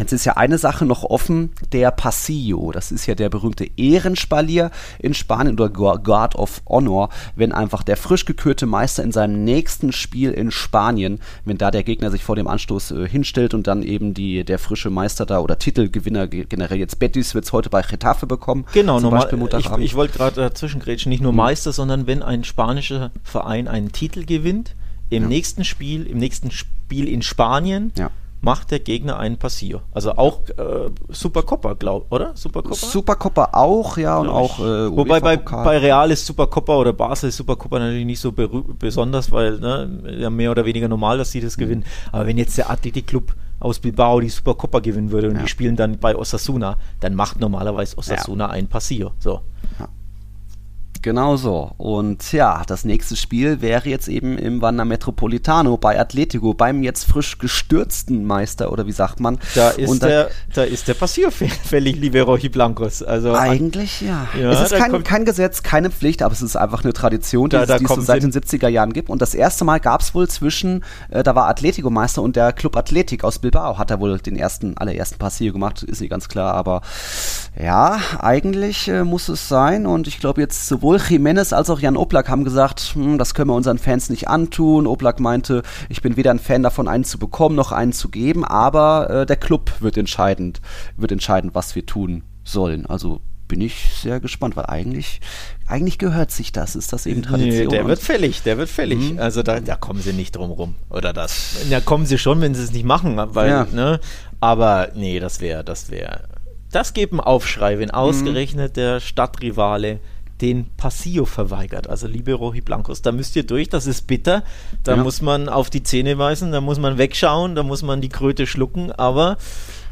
Jetzt ist ja eine Sache noch offen, der Pasillo. Das ist ja der berühmte Ehrenspalier in Spanien oder Guard of Honor, wenn einfach der frisch gekürte Meister in seinem nächsten Spiel in Spanien, wenn da der Gegner sich vor dem Anstoß äh, hinstellt und dann eben die, der frische Meister da oder Titelgewinner generell jetzt Betis wird es heute bei Getafe bekommen. Genau, normal. Ich, ich wollte gerade dazwischen grätschen, nicht nur mhm. Meister, sondern wenn ein spanischer Verein einen Titel gewinnt, im ja. nächsten Spiel, im nächsten Spiel in Spanien, ja macht der Gegner einen Passier. Also auch äh, Supercoppa, glaub, oder? Supercoppa? Supercoppa auch, ja, und auch äh, Wobei bei, bei Real ist Supercoppa oder Basel ist Supercoppa natürlich nicht so besonders, weil ne, ja mehr oder weniger normal, dass sie das mhm. gewinnen. Aber wenn jetzt der Athletic Club aus Bilbao die Supercoppa gewinnen würde und ja. die spielen dann bei Osasuna, dann macht normalerweise Osasuna ja. einen Passier. So. Ja. Genau so. Und ja, das nächste Spiel wäre jetzt eben im Wanda Metropolitano bei Atletico, beim jetzt frisch gestürzten Meister, oder wie sagt man? Da ist, da, der, da ist der Passier <laughs> fällig, liebe Rochi Blancos. Also, Eigentlich ja. ja es ist kein, kein, Gesetz, keine Pflicht, aber es ist einfach eine Tradition, die, da, da es, die es seit den 70er Jahren gibt. Und das erste Mal gab es wohl zwischen, äh, da war Atletico Meister und der Club Athletic aus Bilbao, hat er wohl den ersten, allerersten Passier gemacht, ist nicht ganz klar, aber ja, eigentlich äh, muss es sein. Und ich glaube jetzt sowohl Jiménez als auch Jan Oblak haben gesagt, hm, das können wir unseren Fans nicht antun. Oblak meinte, ich bin weder ein Fan davon, einen zu bekommen noch einen zu geben, aber äh, der Club wird entscheidend, wird entscheiden, was wir tun sollen. Also bin ich sehr gespannt, weil eigentlich, eigentlich gehört sich das. Ist das eben Tradition? Nee, der wird fällig, der wird fällig. Mhm. Also da, da kommen sie nicht drum rum. Oder das. Da kommen sie schon, wenn sie es nicht machen, weil, ja. ne? Aber nee, das wäre, das wäre. Das gibt einen Aufschrei, wenn mhm. ausgerechnet der Stadtrivale den Passillo verweigert. Also liebe Rohi Blancos, da müsst ihr durch, das ist bitter. Da ja. muss man auf die Zähne weisen, da muss man wegschauen, da muss man die Kröte schlucken, aber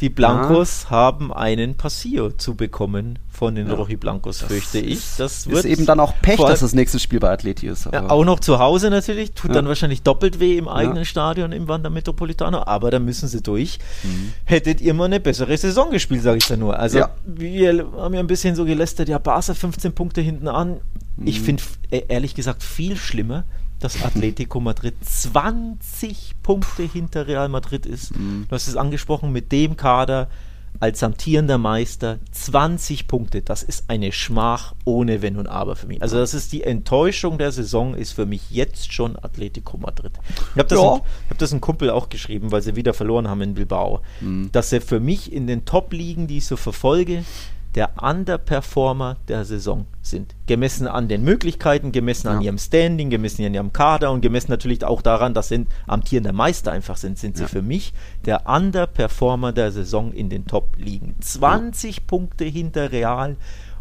die Blancos ja. haben einen Passillo zu bekommen von den ja. Rochi Blancos, fürchte ich. Das ist eben dann auch Pech, dass das nächste Spiel bei Atleti ist. Ja, auch noch zu Hause natürlich, tut ja. dann wahrscheinlich doppelt weh im eigenen Stadion im Wander Metropolitano, aber da müssen sie durch. Mhm. Hättet ihr mal eine bessere Saison gespielt, sage ich da nur. Also wir haben ja ein bisschen so gelästert, ja, Barca 15 Punkte hinten an. Mhm. Ich finde e-, ehrlich gesagt viel schlimmer, dass Atletico Madrid 20 Punkte hinter Real Madrid ist. Mhm. Du hast es angesprochen, mit dem Kader als amtierender Meister 20 Punkte. Das ist eine Schmach ohne Wenn und Aber für mich. Also das ist die Enttäuschung der Saison, ist für mich jetzt schon Atletico Madrid. Ich habe das, ja. hab das einem Kumpel auch geschrieben, weil sie wieder verloren haben in Bilbao. Mhm. Dass er für mich in den Top-Ligen, die ich so verfolge, der Underperformer der Saison sind. Gemessen an den Möglichkeiten, gemessen ja. an ihrem Standing, gemessen an ihrem Kader und gemessen natürlich auch daran, dass sie amtierender Meister einfach sind, sind ja. sie für mich der Underperformer der Saison in den Top-Ligen. 20 ja. Punkte hinter Real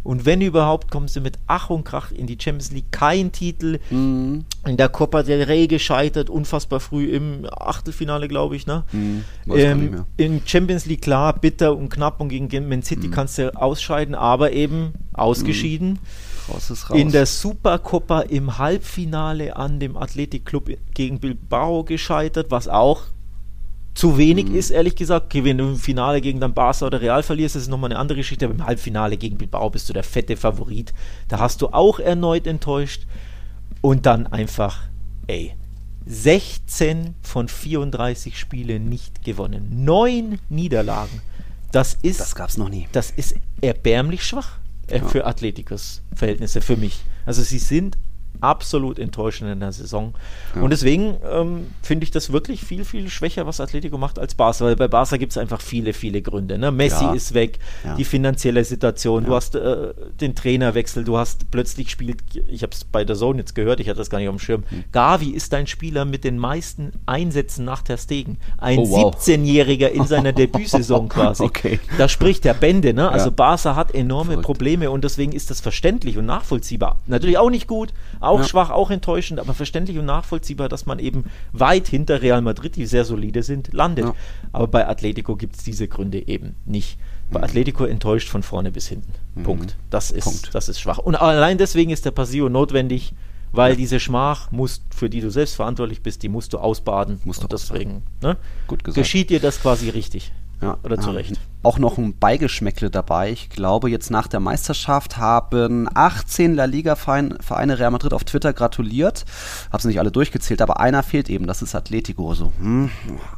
Und wenn überhaupt, kommen sie mit Ach und Krach in die Champions League. Kein Titel. Mhm. In der Copa del Rey gescheitert, unfassbar früh im Achtelfinale, glaube ich. Ne? Mhm. Ähm, in Champions League klar, bitter und knapp und gegen Man City mhm. kannst du ausscheiden, aber eben ausgeschieden. Mhm. Raus ist raus. In der Supercopa im Halbfinale an dem Athletic Club gegen Bilbao gescheitert, was auch zu wenig mhm. ist, ehrlich gesagt. Okay, wenn du im Finale gegen dann Barca oder Real verlierst, das ist nochmal eine andere Geschichte, aber im Halbfinale gegen Bilbao bist du der fette Favorit. Da hast du auch erneut enttäuscht. Und dann einfach, ey, 16 von 34 Spielen nicht gewonnen. Neun Niederlagen. Das ist. Das gab's noch nie. Das ist erbärmlich schwach äh, ja. für Atleticos Verhältnisse, für mich. Also sie sind absolut enttäuschend in der Saison. Ja. Und deswegen ähm, finde ich das wirklich viel, viel schwächer, was Atletico macht als Barca. Weil bei Barca gibt es einfach viele, viele Gründe. Ne? Messi ja. ist weg, ja. die finanzielle Situation, du hast äh, den Trainerwechsel, du hast plötzlich spielt, ich habe es bei der Zone jetzt gehört, ich hatte das gar nicht auf dem Schirm. Hm. Gavi ist dein Spieler mit den meisten Einsätzen nach der Stegen. Ein oh, wow. 17-Jähriger in seiner <laughs> Debütsaison quasi. Okay. Da spricht der Bände. Ne? Also Barca hat enorme Verrückt. Probleme und deswegen ist das verständlich und nachvollziehbar. Natürlich auch nicht gut, auch ja. schwach, auch enttäuschend, aber verständlich und nachvollziehbar, dass man eben weit hinter Real Madrid, die sehr solide sind, landet. Ja. Aber bei Atletico gibt es diese Gründe eben nicht. Bei mhm. Atletico enttäuscht von vorne bis hinten. Mhm. Punkt. Das ist, Punkt. das ist schwach. Und allein deswegen ist der Pasio notwendig, weil ja. diese Schmach, musst, für die du selbst verantwortlich bist, die musst du ausbaden. Musst du deswegen ne? Gut gesagt. geschieht dir das quasi richtig. Ja, oder zu Recht. Auch noch ein Beigeschmäckle dabei. Ich glaube, jetzt nach der Meisterschaft haben 18 La Liga-Vereine Real Madrid auf Twitter gratuliert. Habe sie nicht alle durchgezählt, aber einer fehlt eben. Das ist Atletico. So, hm,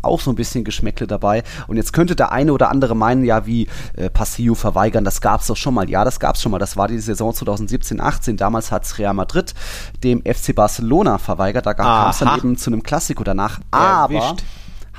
auch so ein bisschen Geschmäckle dabei. Und jetzt könnte der eine oder andere meinen, ja, wie äh, Passillo verweigern. Das gab es doch schon mal. Ja, das gab es schon mal. Das war die Saison 2017-18. Damals hat Real Madrid dem FC Barcelona verweigert. Da kam es dann eben zu einem Klassiko danach. Aber.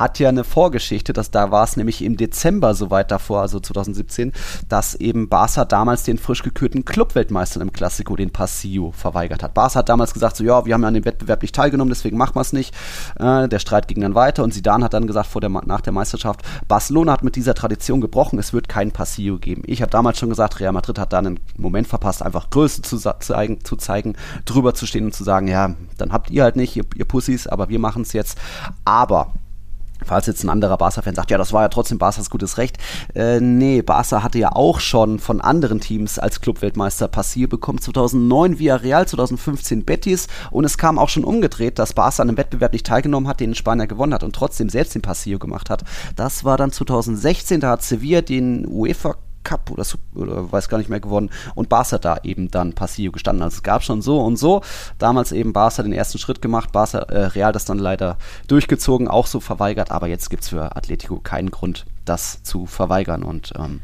Hat ja eine Vorgeschichte, dass da war es nämlich im Dezember so weit davor, also 2017, dass eben Barca damals den frisch gekürten Clubweltmeister im Klassiko, den Passillo, verweigert hat. Barca hat damals gesagt, so ja, wir haben ja an dem Wettbewerb nicht teilgenommen, deswegen machen wir es nicht. Äh, der Streit ging dann weiter und Zidane hat dann gesagt, vor der, nach der Meisterschaft, Barcelona hat mit dieser Tradition gebrochen, es wird keinen Passillo geben. Ich habe damals schon gesagt, Real Madrid hat da einen Moment verpasst, einfach Größe zu, zeigen, zu zeigen, drüber zu stehen und zu sagen, ja, dann habt ihr halt nicht, ihr, ihr Pussys, aber wir machen es jetzt. Aber Falls jetzt ein anderer Barca-Fan sagt, ja, das war ja trotzdem Barca's gutes Recht. Äh, nee, Barca hatte ja auch schon von anderen Teams als Clubweltmeister Passier bekommen. 2009 Villarreal, 2015 Betis und es kam auch schon umgedreht, dass Barca an einem Wettbewerb nicht teilgenommen hat, den Spanier gewonnen hat und trotzdem selbst den Passier gemacht hat. Das war dann 2016, da hat Sevilla den UEFA Cup oder, oder weiß gar nicht mehr gewonnen und Barca da eben dann Passillo gestanden. Also es gab schon so und so. Damals eben Barca den ersten Schritt gemacht, Barca äh, Real das dann leider durchgezogen, auch so verweigert, aber jetzt gibt es für Atletico keinen Grund, das zu verweigern und ähm,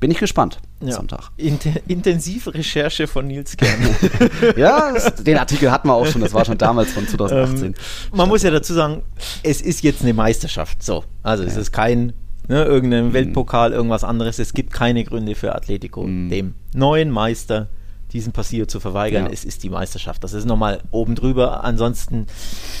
bin ich gespannt. Ja. Sonntag. Inten intensive Recherche von Nils Kern. <laughs> ja, das, den Artikel hatten wir auch schon, das war schon damals von 2018. Ähm, man muss ja dazu sagen, es ist jetzt eine Meisterschaft. So, also ja. es ist kein ne, irgendeinem mhm. Weltpokal, irgendwas anderes. Es gibt keine Gründe für Atletico, mhm. dem neuen Meister diesen Passier zu verweigern. Ja. Es ist die Meisterschaft. Das ist nochmal oben drüber. Ansonsten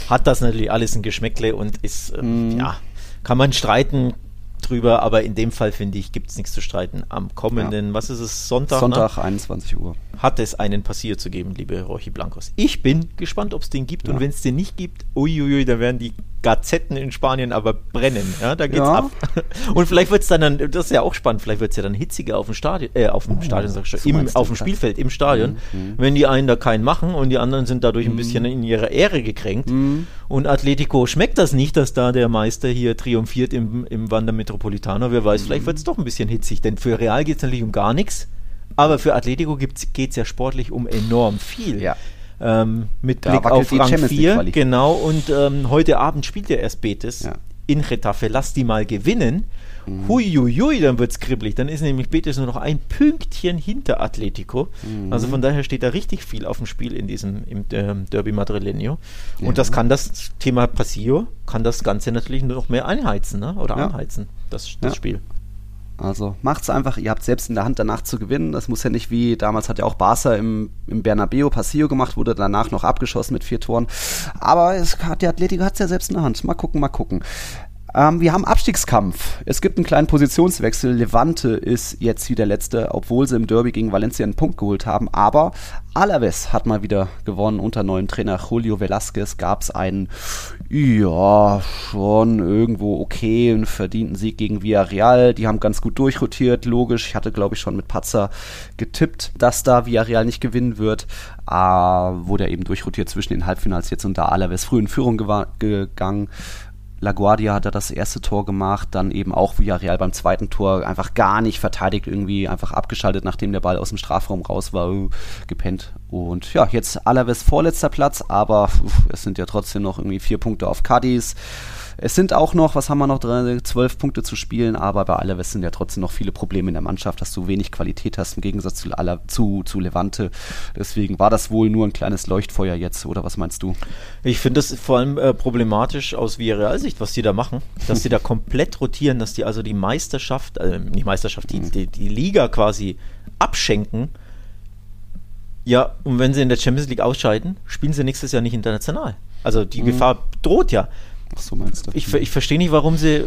hat das natürlich alles ein Geschmäckle und ist, äh, mhm. ja, kann man streiten, drüber, aber in dem Fall finde ich, gibt es nichts zu streiten. Am kommenden, ja. was ist es, Sonntag? Sonntag, ne? 21 Uhr. Hat es einen Passier zu geben, liebe Rochi Blancos. Ich bin gespannt, ob es den gibt ja. und wenn es den nicht gibt, uiuiui, da werden die Gazetten in Spanien aber brennen. Ja, da geht's ja. ab. <laughs> Und vielleicht wird es dann, dann, das ist ja auch spannend, vielleicht wird es ja dann hitziger auf dem Stadion, äh, auf dem oh, Stadion, sag ich schon, im, auf dem Spielfeld, im Stadion, mhm, mhm. wenn die einen da keinen machen und die anderen sind dadurch mhm. ein bisschen in ihrer Ehre gekränkt. Mhm. Und Atletico schmeckt das nicht, dass da der Meister hier triumphiert im, im Wander Metropolitano. Wer weiß, vielleicht wird es doch ein bisschen hitzig, denn für Real geht es natürlich um gar nichts. Aber für Atletico geht es ja sportlich um enorm viel. Ja. Ähm, mit da Blick auf Rang 4. Genau, und ähm, heute Abend spielt ja erst Betis ja. in Retafe. Lass die mal gewinnen. Mhm. Huiuiui, dann wird es kribbelig. Dann ist nämlich Betis nur noch ein Pünktchen hinter Atletico. Mhm. Also von daher steht da richtig viel auf dem Spiel in diesem im ähm, Derby Madrileño. Und ja. das kann das Thema Pasillo, kann das Ganze natürlich noch mehr einheizen ne? oder ja. anheizen, das, das Spiel. Also macht's einfach, ihr habt selbst in der Hand danach zu gewinnen. Das muss ja nicht wie, damals hat ja auch Barca im, im Bernabeu Passillo gemacht, wurde danach noch abgeschossen mit vier Toren. Aber es hat, die Atletico hat's ja selbst in der Hand. Mal gucken, mal gucken. Ähm, wir haben Abstiegskampf. Es gibt einen kleinen Positionswechsel. Levante ist jetzt wieder letzte, obwohl sie im Derby gegen Valencia einen Punkt geholt haben. Aber Alaves hat mal wieder gewonnen. Unter neuen Trainer Julio Velasquez gab es einen, ja, schon irgendwo okay, einen verdienten Sieg gegen Villarreal. Die haben ganz gut durchrotiert, logisch. Ich hatte, glaube ich, schon mit Patzer getippt, dass da Villarreal nicht gewinnen wird. Äh, wurde er eben durchrotiert zwischen den Halbfinals jetzt und da Alaves früh in Führung gegangen. LaGuardia hat da das erste Tor gemacht, dann eben auch Villarreal beim zweiten Tor einfach gar nicht verteidigt, irgendwie einfach abgeschaltet, nachdem der Ball aus dem Strafraum raus war, uh, gepennt. Und ja, jetzt Alaves vorletzter Platz, aber es sind ja trotzdem noch irgendwie vier Punkte auf Cadiz. Es sind auch noch, was haben wir noch drin, zwölf Punkte zu spielen, aber bei Alaves sind ja trotzdem noch viele Probleme in der Mannschaft, dass du wenig Qualität hast im Gegensatz zu, zu, zu Levante. Deswegen war das wohl nur ein kleines Leuchtfeuer jetzt, oder was meinst du? Ich finde das vor allem äh, problematisch aus Villarreal-Sicht, was die da machen. Dass die da komplett rotieren, dass die also die Meisterschaft, äh, nicht Meisterschaft, die, die, die Liga quasi abschenken. Ja, und wenn sie in der Champions League ausscheiden, spielen sie nächstes Jahr nicht international. Also die mhm. Gefahr droht ja. Ach so meinst du. Ich, ich verstehe nicht, warum sie,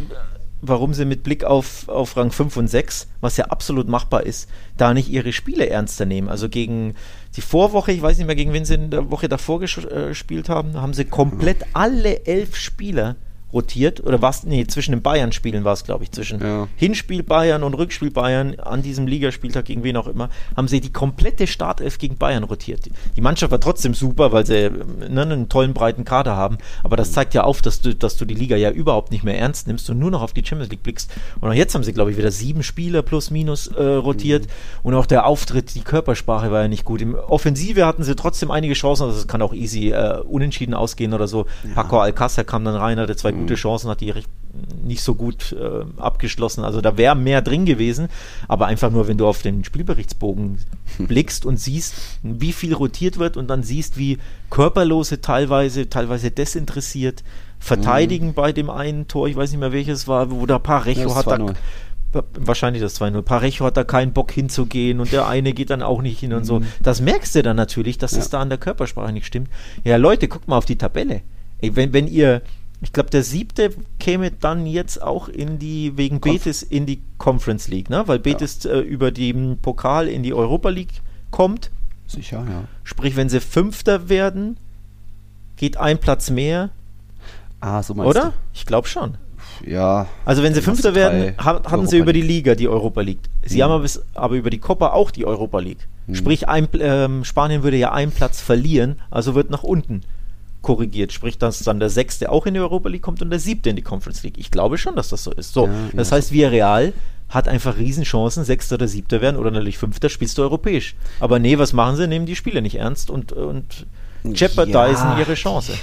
warum sie mit Blick auf, auf Rang 5 und 6, was ja absolut machbar ist, da nicht ihre Spiele ernster nehmen. Also gegen die Vorwoche, ich weiß nicht mehr, gegen wen sie in der Woche davor gespielt haben, haben sie komplett alle elf Spieler rotiert oder was? Nee, zwischen den Bayern-Spielen war es, glaube ich, zwischen ja. Hinspiel Bayern und Rückspiel Bayern an diesem Ligaspieltag gegen wen auch immer, haben sie die komplette Startelf gegen Bayern rotiert. Die Mannschaft war trotzdem super, weil sie ne, einen tollen breiten Kader haben, aber das zeigt ja auf, dass du, dass du die Liga ja überhaupt nicht mehr ernst nimmst und nur noch auf die Champions League blickst. Und auch jetzt haben sie, glaube ich, wieder sieben Spieler plus minus äh, rotiert mhm. und auch der Auftritt, die Körpersprache war ja nicht gut. Im Offensive hatten sie trotzdem einige Chancen, also es kann auch easy äh, unentschieden ausgehen oder so. Ja. Paco Alcácer kam dann rein, hatte zwei gute. Chancen, hat die nicht so gut äh, abgeschlossen. Also da wäre mehr drin gewesen, aber einfach nur, wenn du auf den Spielberichtsbogen <laughs> blickst und siehst, wie viel rotiert wird und dann siehst, wie körperlose teilweise, teilweise desinteressiert verteidigen mhm. bei dem einen Tor, ich weiß nicht mehr welches war, wo der Parejo ja, hat da wahrscheinlich das 2-0. Parejo hat da keinen Bock hinzugehen und der eine geht dann auch nicht hin und so. Mhm. Das merkst du dann natürlich, dass ja. es da an der Körpersprache nicht stimmt. Ja, Leute, guckt mal auf die Tabelle. Ey, wenn, wenn ihr ich glaube, der siebte käme dann jetzt auch in die, wegen Konf Betis in die Conference League, ne? Weil Betis ja. äh, über den Pokal in die Europa League kommt. Sicher, ja. Sprich, wenn sie Fünfter werden, geht ein Platz mehr. Ah, so meinst Oder? Du? Ich glaube schon. Ja. Also wenn sie Fünfter werden, hatten Europa sie über die Liga die Europa League. Sie mhm. haben aber, aber, über die Copa auch die Europa League. Mhm. Sprich, ein, ähm, Spanien würde ja einen Platz verlieren, also wird nach unten korrigiert. Sprich, dass dann der Sechste auch in die Europa League kommt und der Siebte in die Conference League. Ich glaube schon, dass das so ist. So, ja, das ja. heißt, Villarreal hat einfach Riesenchancen, Sechster oder Siebter werden oder natürlich Fünfter, spielst du europäisch. Aber nee, was machen sie? Nehmen die Spiele nicht ernst und, und jeopardisen ja. ihre Chance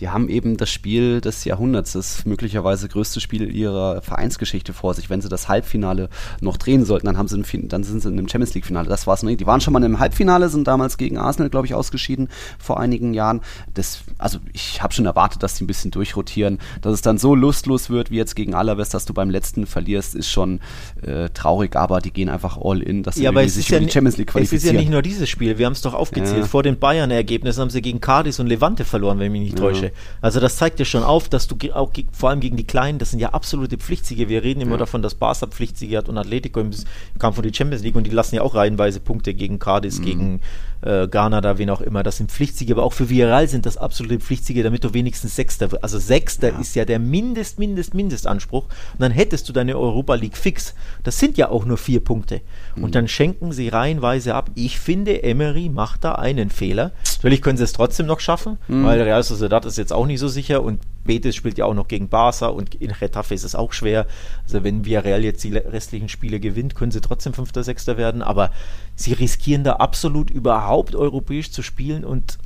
die haben eben das Spiel des Jahrhunderts, das möglicherweise größte Spiel ihrer Vereinsgeschichte vor sich. Wenn sie das Halbfinale noch drehen sollten, dann, haben sie ein, dann sind sie in einem Champions League-Finale. Das war's nicht. Die waren schon mal im Halbfinale, sind damals gegen Arsenal, glaube ich, ausgeschieden vor einigen Jahren. Das, also ich habe schon erwartet, dass die ein bisschen durchrotieren. Dass es dann so lustlos wird wie jetzt gegen Alaves, dass du beim letzten verlierst, ist schon äh, traurig, aber die gehen einfach all in, dass sie ja, sich über ja die Champions League qualifizieren. Es ist ja nicht nur dieses Spiel, wir haben es doch aufgezählt. Ja. Vor den Bayern-Ergebnissen haben sie gegen Cardis und Levante verloren, wenn ich mich nicht ja. Täusche. Also das zeigt dir schon auf, dass du auch vor allem gegen die Kleinen, das sind ja absolute Pflichtsiege. Wir reden immer ja. davon, dass Barca Pflichtsiege hat und Atletico im Kampf von die Champions League und die lassen ja auch reihenweise Punkte gegen Cardis, mhm. gegen äh, Ghana, da wen auch immer. Das sind Pflichtsiege, aber auch für Viral sind das absolute Pflichtsiege, damit du wenigstens Sechster wirst. Also Sechster ja. ist ja der Mindest, Mindest, Mindestanspruch. Und dann hättest du deine Europa League fix. Das sind ja auch nur vier Punkte. Mhm. Und dann schenken sie reihenweise ab. Ich finde, Emery macht da einen Fehler. Natürlich können sie es trotzdem noch schaffen, mhm. weil Real Sociedad ist jetzt auch nicht so sicher und Betis spielt ja auch noch gegen Barca und in Retafe ist es auch schwer. Also wenn Villarreal jetzt die restlichen Spiele gewinnt, können sie trotzdem Fünfter, Sechster werden, aber sie riskieren da absolut überhaupt europäisch zu spielen und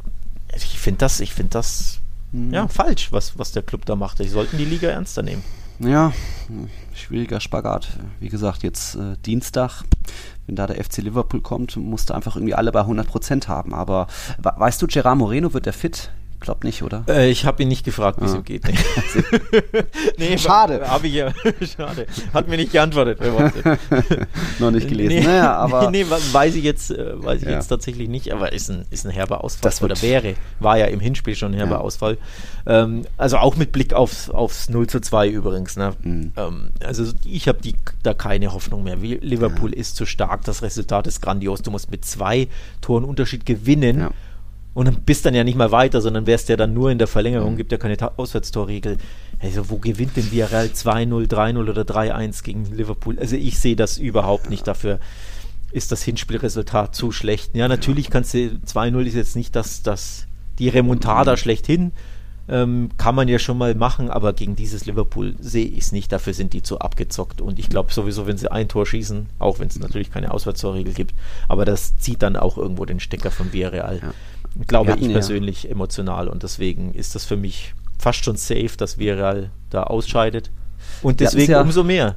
ich finde das, ich finde das mhm. ja falsch, was, was der Club da macht. Sie sollten die Liga ernster nehmen. Ja, schwieriger Spagat. Wie gesagt, jetzt äh, Dienstag, wenn da der FC Liverpool kommt, musste einfach irgendwie alle bei 100% haben. Aber weißt du, Gerard Moreno wird der fit Glaub nicht, oder? Äh, ich habe ihn nicht gefragt, wie es ah. ihm geht. <laughs> Nee. nee schade. Habe ich ja. <laughs> schade. Hat mir nicht geantwortet. <laughs> Noch nicht gelesen. Nee, naja, aber nee, weiß ich jetzt, äh, weiß ich ja. jetzt tatsächlich nicht. Aber ist ein, ist ein herber Ausfall. Das oder wäre, war ja im Hinspiel schon ein herber ja. Ausfall. Ähm, also auch mit Blick aufs, aufs 0 zu 2 übrigens. Ne? Mhm. Ähm, also ich habe da keine Hoffnung mehr. Liverpool ja. ist zu stark. Das Resultat ist grandios. Du musst mit zwei Toren Unterschied gewinnen. Und dann bist dann ja nicht mal weiter, sondern wärst ja dann nur in der Verlängerung, mhm. gibt ja keine Auswärtstorregel. Also wo gewinnt denn Villarreal 2-0, 3-0 oder 3-1 gegen Liverpool? Also ich sehe das überhaupt nicht. Dafür ist das Hinspielresultat zu schlecht. Ja, natürlich kannst du, 2-0 ist jetzt nicht das, das, die Remontada mhm. schlechthin, ähm, kann man ja schon mal machen, aber gegen dieses Liverpool sehe ich es nicht. Dafür sind die zu abgezockt. Und ich glaube sowieso, wenn sie ein Tor schießen, auch wenn es natürlich keine Auswärtstorregel gibt, aber das zieht dann auch irgendwo den Stecker von Villarreal. Ja glaube ich persönlich ja. emotional und deswegen ist das für mich fast schon safe, dass Viral da ausscheidet. Und deswegen ja, umso mehr.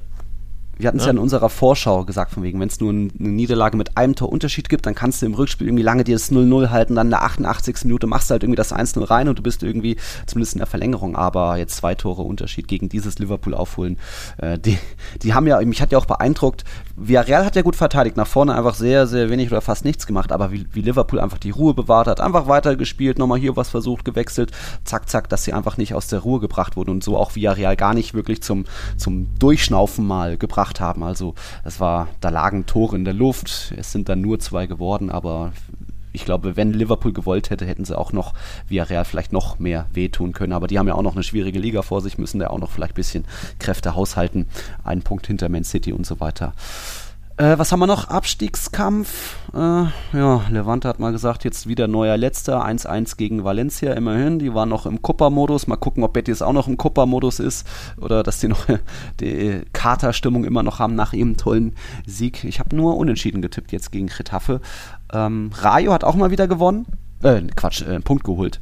Wir hatten es ja. ja. in unserer Vorschau gesagt, von wegen, wenn es nur eine Niederlage mit einem Tor Unterschied gibt, dann kannst du im Rückspiel irgendwie lange dir das 0-0 halten, dann in der 88. Minute machst du halt irgendwie das 1-0 rein und du bist irgendwie zumindest in der Verlängerung, aber jetzt zwei Tore Unterschied gegen dieses Liverpool aufholen. Äh, die, die haben ja, mich hat ja auch beeindruckt, Villarreal hat ja gut verteidigt, nach vorne einfach sehr, sehr wenig oder fast nichts gemacht, aber wie, wie Liverpool einfach die Ruhe bewahrt hat, einfach weitergespielt, nochmal hier was versucht, gewechselt, zack, zack, dass sie einfach nicht aus der Ruhe gebracht wurden und so auch Villarreal gar nicht wirklich zum, zum Durchschnaufen mal gebracht haben. Also es war, da lagen Tore in der Luft, es sind dann nur zwei geworden, aber ich glaube, wenn Liverpool gewollt hätte, hätten sie auch noch Villarreal vielleicht noch mehr wehtun können. Aber die haben ja auch noch eine schwierige Liga vor sich, müssen da auch noch vielleicht ein bisschen Kräfte haushalten. Einen Punkt hinter Man City und so weiter. Äh, was haben wir noch? Abstiegskampf. Äh, ja, Levante hat mal gesagt, jetzt wieder neuer Letzter. 1-1 gegen Valencia, immerhin. Die waren noch im Kuppa-Modus. Mal gucken, ob Betis auch noch im Kuppa-Modus ist oder dass die noch <laughs> die Katerstimmung immer noch haben nach ihrem tollen Sieg. Ich habe nur unentschieden getippt jetzt gegen Getafe. Ähm, Rayo hat auch mal wieder gewonnen. Äh, Quatsch, äh, einen Punkt geholt.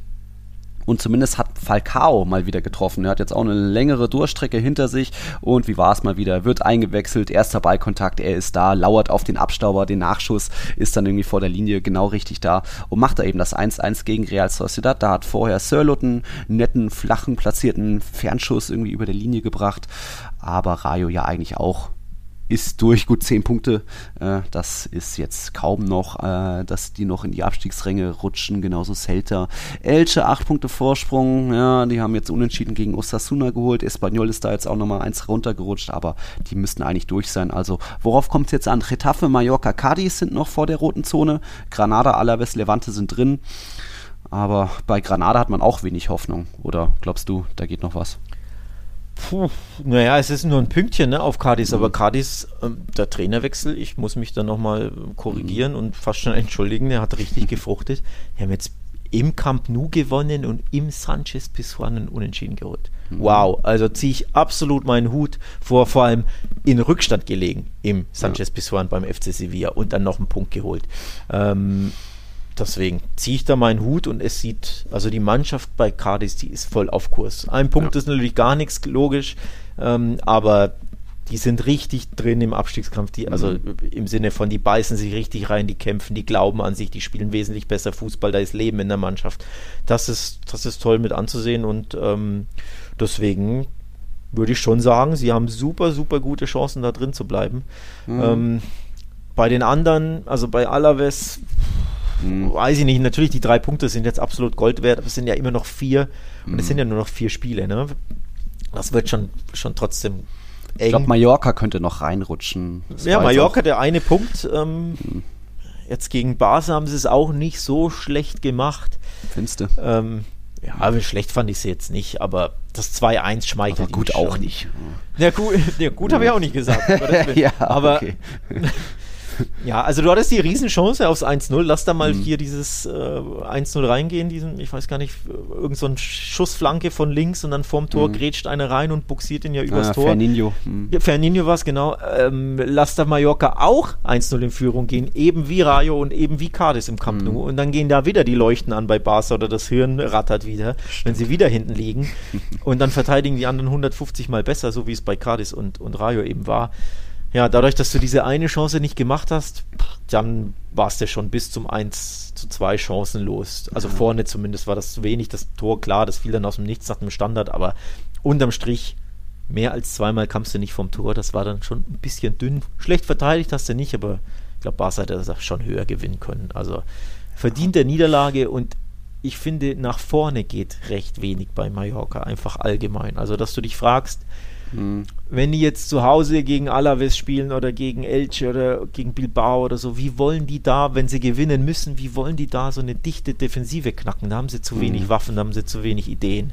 Und zumindest hat Falcao mal wieder getroffen. Er hat jetzt auch eine längere Durchstrecke hinter sich. Und wie war es mal wieder? Wird eingewechselt, erster Ballkontakt, er ist da, lauert auf den Abstauber, den Nachschuss, ist dann irgendwie vor der Linie genau richtig da und macht da eben das 1-1 gegen Real Sociedad. Da hat vorher Sörlot einen netten, flachen, platzierten Fernschuss irgendwie über der Linie gebracht. Aber Rayo ja eigentlich auch ist durch gut zehn Punkte. Äh, das ist jetzt kaum noch, äh, dass die noch in die Abstiegsränge rutschen. Genauso Celta. Elche, acht Punkte Vorsprung. Ja, die haben jetzt unentschieden gegen Osasuna geholt. Espanyol ist da jetzt auch nochmal eins runtergerutscht, aber die müssten eigentlich durch sein. Also, worauf kommt es jetzt an? Retafe, Mallorca, Cadiz sind noch vor der roten Zone. Granada, Alaves, Levante sind drin. Aber bei Granada hat man auch wenig Hoffnung. Oder glaubst du, da geht noch was? Puh, naja, es ist nur ein Pünktchen ne, auf Cadiz, mhm. aber Cadiz, äh, der Trainerwechsel, ich muss mich da nochmal korrigieren mhm. und fast schon entschuldigen, der hat richtig <laughs> gefruchtet. Wir haben jetzt im Camp Nou gewonnen und im Sanchez Pizjuan einen Unentschieden geholt. Mhm. Wow, also ziehe ich absolut meinen Hut vor, vor allem in Rückstand gelegen im Sanchez Pizjuan beim FC Sevilla und dann noch einen Punkt geholt. Ähm, deswegen ziehe ich da meinen Hut und es sieht, also die Mannschaft bei Cardis, die ist voll auf Kurs. Ein Punkt ja. ist natürlich gar nichts logisch, ähm, aber die sind richtig drin im Abstiegskampf, die, also mhm. im Sinne von, die beißen sich richtig rein, die kämpfen, die glauben an sich, die spielen wesentlich besser Fußball, da ist Leben in der Mannschaft. Das ist, das ist toll mit anzusehen und ähm, deswegen würde ich schon sagen, sie haben super, super gute Chancen, da drin zu bleiben. Mhm. Ähm, bei den anderen, also bei Alaves, hm. Weiß ich nicht. Natürlich, die drei Punkte sind jetzt absolut Gold wert, aber es sind ja immer noch vier. Und es hm. sind ja nur noch vier Spiele. Ne? Das wird schon, schon trotzdem eng. Ich glaube, Mallorca könnte noch reinrutschen. Das ja, Mallorca, der eine Punkt. Ähm, hm. Jetzt gegen Basel haben sie es auch nicht so schlecht gemacht. Findest du? Ähm, ja, aber schlecht fand ich es jetzt nicht, aber das 2-1 schmeichelt. Aber gut auch nicht. Ja, gut, <laughs> ja, gut habe ich auch nicht gesagt. <laughs> ja, aber okay. <laughs> Ja, also du hattest die Riesenchance aufs 1-0. Lass da mal mhm. hier dieses äh, 1-0 reingehen, diesen, ich weiß gar nicht, irgend so ein Schussflanke von links und dann vorm Tor mhm. grätscht einer rein und buxiert ihn ja übers ah, Tor. Ferninho. Mhm. Ferninho war es, genau. Ähm, lass da Mallorca auch 1-0 in Führung gehen, eben wie Rayo und eben wie Cadiz im Camp Nou. Mhm. Und dann gehen da wieder die Leuchten an bei Barca oder das Hirn rattert wieder, Stimmt. wenn sie wieder hinten liegen. <laughs> und dann verteidigen die anderen 150 mal besser, so wie es bei Cadiz und, und Rayo eben war ja, dadurch, dass du diese eine Chance nicht gemacht hast, dann warst du schon bis zum 1 zu 2 Chancen los. Also ja. vorne zumindest war das zu wenig. Das Tor, klar, das fiel dann aus dem Nichts nach dem Standard, aber unterm Strich mehr als zweimal kamst du nicht vom Tor. Das war dann schon ein bisschen dünn. Schlecht verteidigt hast du nicht, aber ich glaube, Barca hätte das schon höher gewinnen können. Also verdient der Niederlage und ich finde, nach vorne geht recht wenig bei Mallorca, einfach allgemein. Also, dass du dich fragst, Mhm. Wenn die jetzt zu Hause gegen Alaves spielen oder gegen Elche oder gegen Bilbao oder so, wie wollen die da, wenn sie gewinnen müssen, wie wollen die da so eine dichte Defensive knacken? Da haben sie zu mhm. wenig Waffen, da haben sie zu wenig Ideen.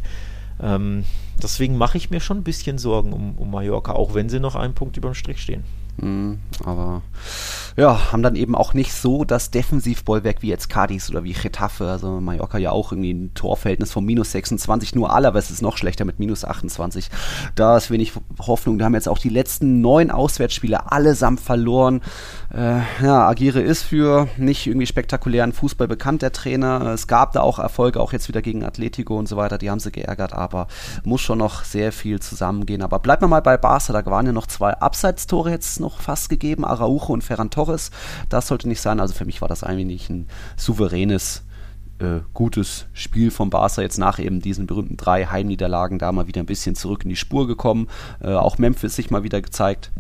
Ähm, deswegen mache ich mir schon ein bisschen Sorgen um, um Mallorca, auch wenn sie noch einen Punkt über dem Strich stehen. Mhm, aber ja, haben dann eben auch nicht so das Defensivbollwerk wie jetzt Cadiz oder wie Getafe. Also Mallorca ja auch irgendwie ein Torverhältnis von minus 26, nur Alaves ist noch schlechter mit minus 28. Da ist wenig Hoffnung. Da haben jetzt auch die letzten neun Auswärtsspiele allesamt verloren. Äh, ja, Agire ist für nicht irgendwie spektakulären Fußball bekannt, der Trainer. Es gab da auch Erfolge, auch jetzt wieder gegen Atletico und so weiter. Die haben sie geärgert, aber muss schon noch sehr viel zusammengehen. Aber bleiben wir mal bei Barca. Da waren ja noch zwei Abseitstore jetzt noch fast gegeben. Araujo und Ferran Torres. Das sollte nicht sein. Also für mich war das eigentlich ein souveränes äh, gutes Spiel von Barca jetzt nach eben diesen berühmten drei Heimniederlagen da mal wieder ein bisschen zurück in die Spur gekommen. Äh, auch Memphis sich mal wieder gezeigt.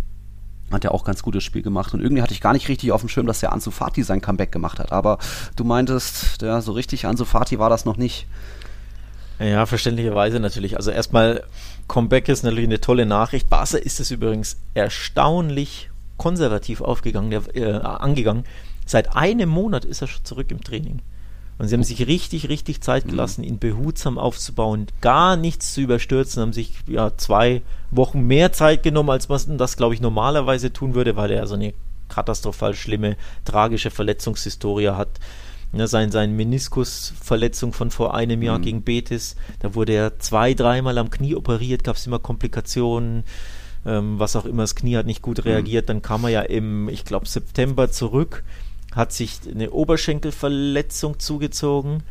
Hat ja auch ganz gutes Spiel gemacht und irgendwie hatte ich gar nicht richtig auf dem Schirm, dass der Ansu Fati sein Comeback gemacht hat. Aber du meintest, ja, so richtig Ansu Fati war das noch nicht. Ja, verständlicherweise natürlich. Also erstmal, Comeback ist natürlich eine tolle Nachricht. Barca ist es übrigens erstaunlich konservativ aufgegangen, äh, angegangen. Seit einem Monat ist er schon zurück im Training. Und sie haben sich richtig, richtig Zeit mhm. gelassen, ihn behutsam aufzubauen, gar nichts zu überstürzen, haben sich ja zwei Wochen mehr Zeit genommen, als man das, glaube ich, normalerweise tun würde, weil er so eine katastrophal schlimme, tragische Verletzungshistorie hat. Ja, sein, sein Meniskusverletzung von vor einem Jahr mhm. gegen Betis, da wurde er zwei, dreimal am Knie operiert, gab es immer Komplikationen ähm, was auch immer, das Knie hat nicht gut reagiert. Mhm. Dann kam er ja im, ich glaube, September zurück, hat sich eine Oberschenkelverletzung zugezogen.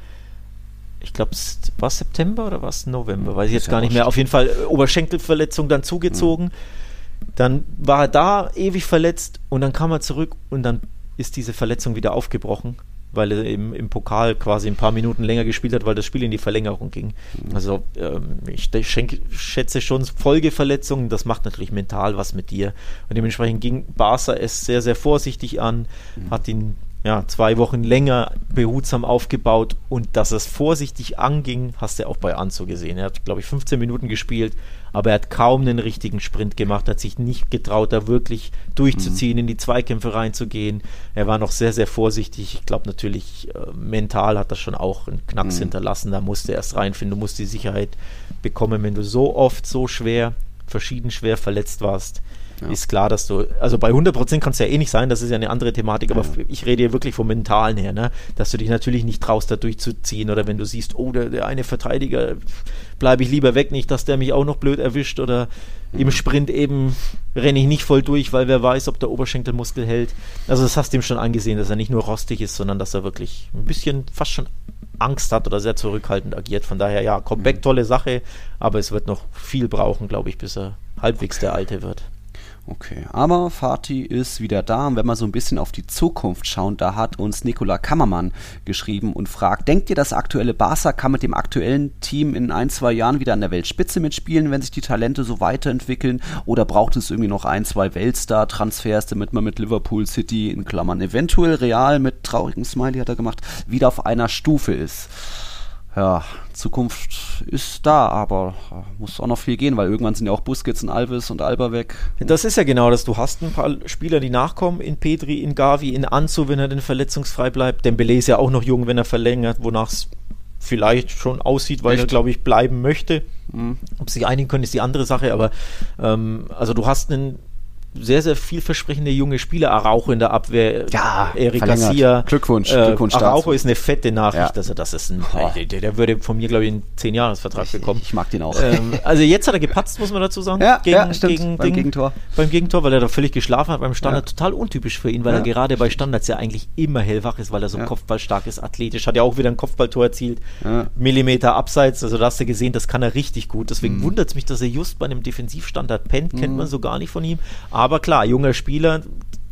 Ich glaube, war es September oder war es November? Weiß ich jetzt gar nicht mehr. Auf jeden Fall äh, Oberschenkelverletzung dann zugezogen. Mhm. Dann war er da ewig verletzt und dann kam er zurück und dann ist diese Verletzung wieder aufgebrochen weil er im, im Pokal quasi ein paar Minuten länger gespielt hat, weil das Spiel in die Verlängerung ging. Mhm. Also ähm, ich, schenke, schätze schon Folgeverletzungen, das macht natürlich mental was mit dir. Und dementsprechend ging Barca es sehr, sehr vorsichtig an, mhm. hat ihn ja, zwei Wochen länger behutsam aufgebaut und dass es vorsichtig anging, hast du auch bei Anzo gesehen. Er hat, glaube ich, 15 Minuten gespielt, aber er hat kaum einen richtigen Sprint gemacht, hat sich nicht getraut, da wirklich durchzuziehen, mhm. in die Zweikämpfe reinzugehen. Er war noch sehr, sehr vorsichtig. Ich glaube natürlich, äh, mental hat das schon auch einen Knacks mhm. hinterlassen. Da musste er erst reinfinden, du musst die Sicherheit bekommen, wenn du so oft, so schwer, verschieden schwer verletzt warst ja. ist klar, dass du, also bei 100% kann es ja eh nicht sein, das ist ja eine andere Thematik, aber ja. ich rede hier wirklich vom Mentalen her, ne? dass du dich natürlich nicht traust, da durchzuziehen oder wenn du siehst, oh, der, der eine Verteidiger, bleibe ich lieber weg, nicht, dass der mich auch noch blöd erwischt oder mhm. im Sprint eben renne ich nicht voll durch, weil wer weiß, ob der Oberschenkelmuskel hält. Also das hast du ihm schon angesehen, dass er nicht nur rostig ist, sondern dass er wirklich ein bisschen fast schon Angst hat oder sehr zurückhaltend agiert. Von daher, ja, Comeback, mhm. tolle Sache, aber es wird noch viel brauchen, glaube ich, bis er halbwegs der Alte wird. Okay, aber Fatih ist wieder da und wenn wir so ein bisschen auf die Zukunft schauen, da hat uns Nikola Kammermann geschrieben und fragt, denkt ihr, das aktuelle Barca kann mit dem aktuellen Team in ein, zwei Jahren wieder an der Weltspitze mitspielen, wenn sich die Talente so weiterentwickeln oder braucht es irgendwie noch ein, zwei Weltstar-Transfers, damit man mit Liverpool City in Klammern eventuell real mit traurigem Smiley hat er gemacht, wieder auf einer Stufe ist? ja, Zukunft ist da, aber muss auch noch viel gehen, weil irgendwann sind ja auch Busquets und Alves und Alba weg. Das ist ja genau das. Du hast ein paar Spieler, die nachkommen, in Petri, in Gavi, in Anzu, wenn er denn verletzungsfrei bleibt. Dembele ist ja auch noch jung, wenn er verlängert, wonach es vielleicht schon aussieht, weil Echt? er, glaube ich, bleiben möchte. Mhm. Ob sie sich einigen können, ist die andere Sache, aber ähm, also du hast einen sehr, sehr vielversprechende junge Spieler. Araujo in der Abwehr. Ja, Erik Garcia. Glückwunsch. Äh, Glückwunsch Araujo ist eine fette Nachricht. Ja. Also das ist ein, der, der, würde von mir, glaube ich, einen 10-Jahres-Vertrag bekommen. Ich mag den auch. Ähm, also jetzt hat er gepatzt, muss man dazu sagen. Ja, gegen, ja stimmt. Gegen, beim Ding, Gegentor. Beim Gegentor, weil er da völlig geschlafen hat beim Standard. Ja. Total untypisch für ihn, weil ja. er gerade bei Standards ja eigentlich immer hellwach ist, weil er so kopfballstark ist, athletisch. Hat ja auch wieder ein Kopfballtor erzielt. Millimeter abseits. Also da hast du gesehen, das kann er richtig gut. Deswegen mhm. wundert es mich, dass er just bei einem Defensivstandard pennt. Kennt mhm. man so gar nicht von ihm. Aber Aber klar, junger Spieler,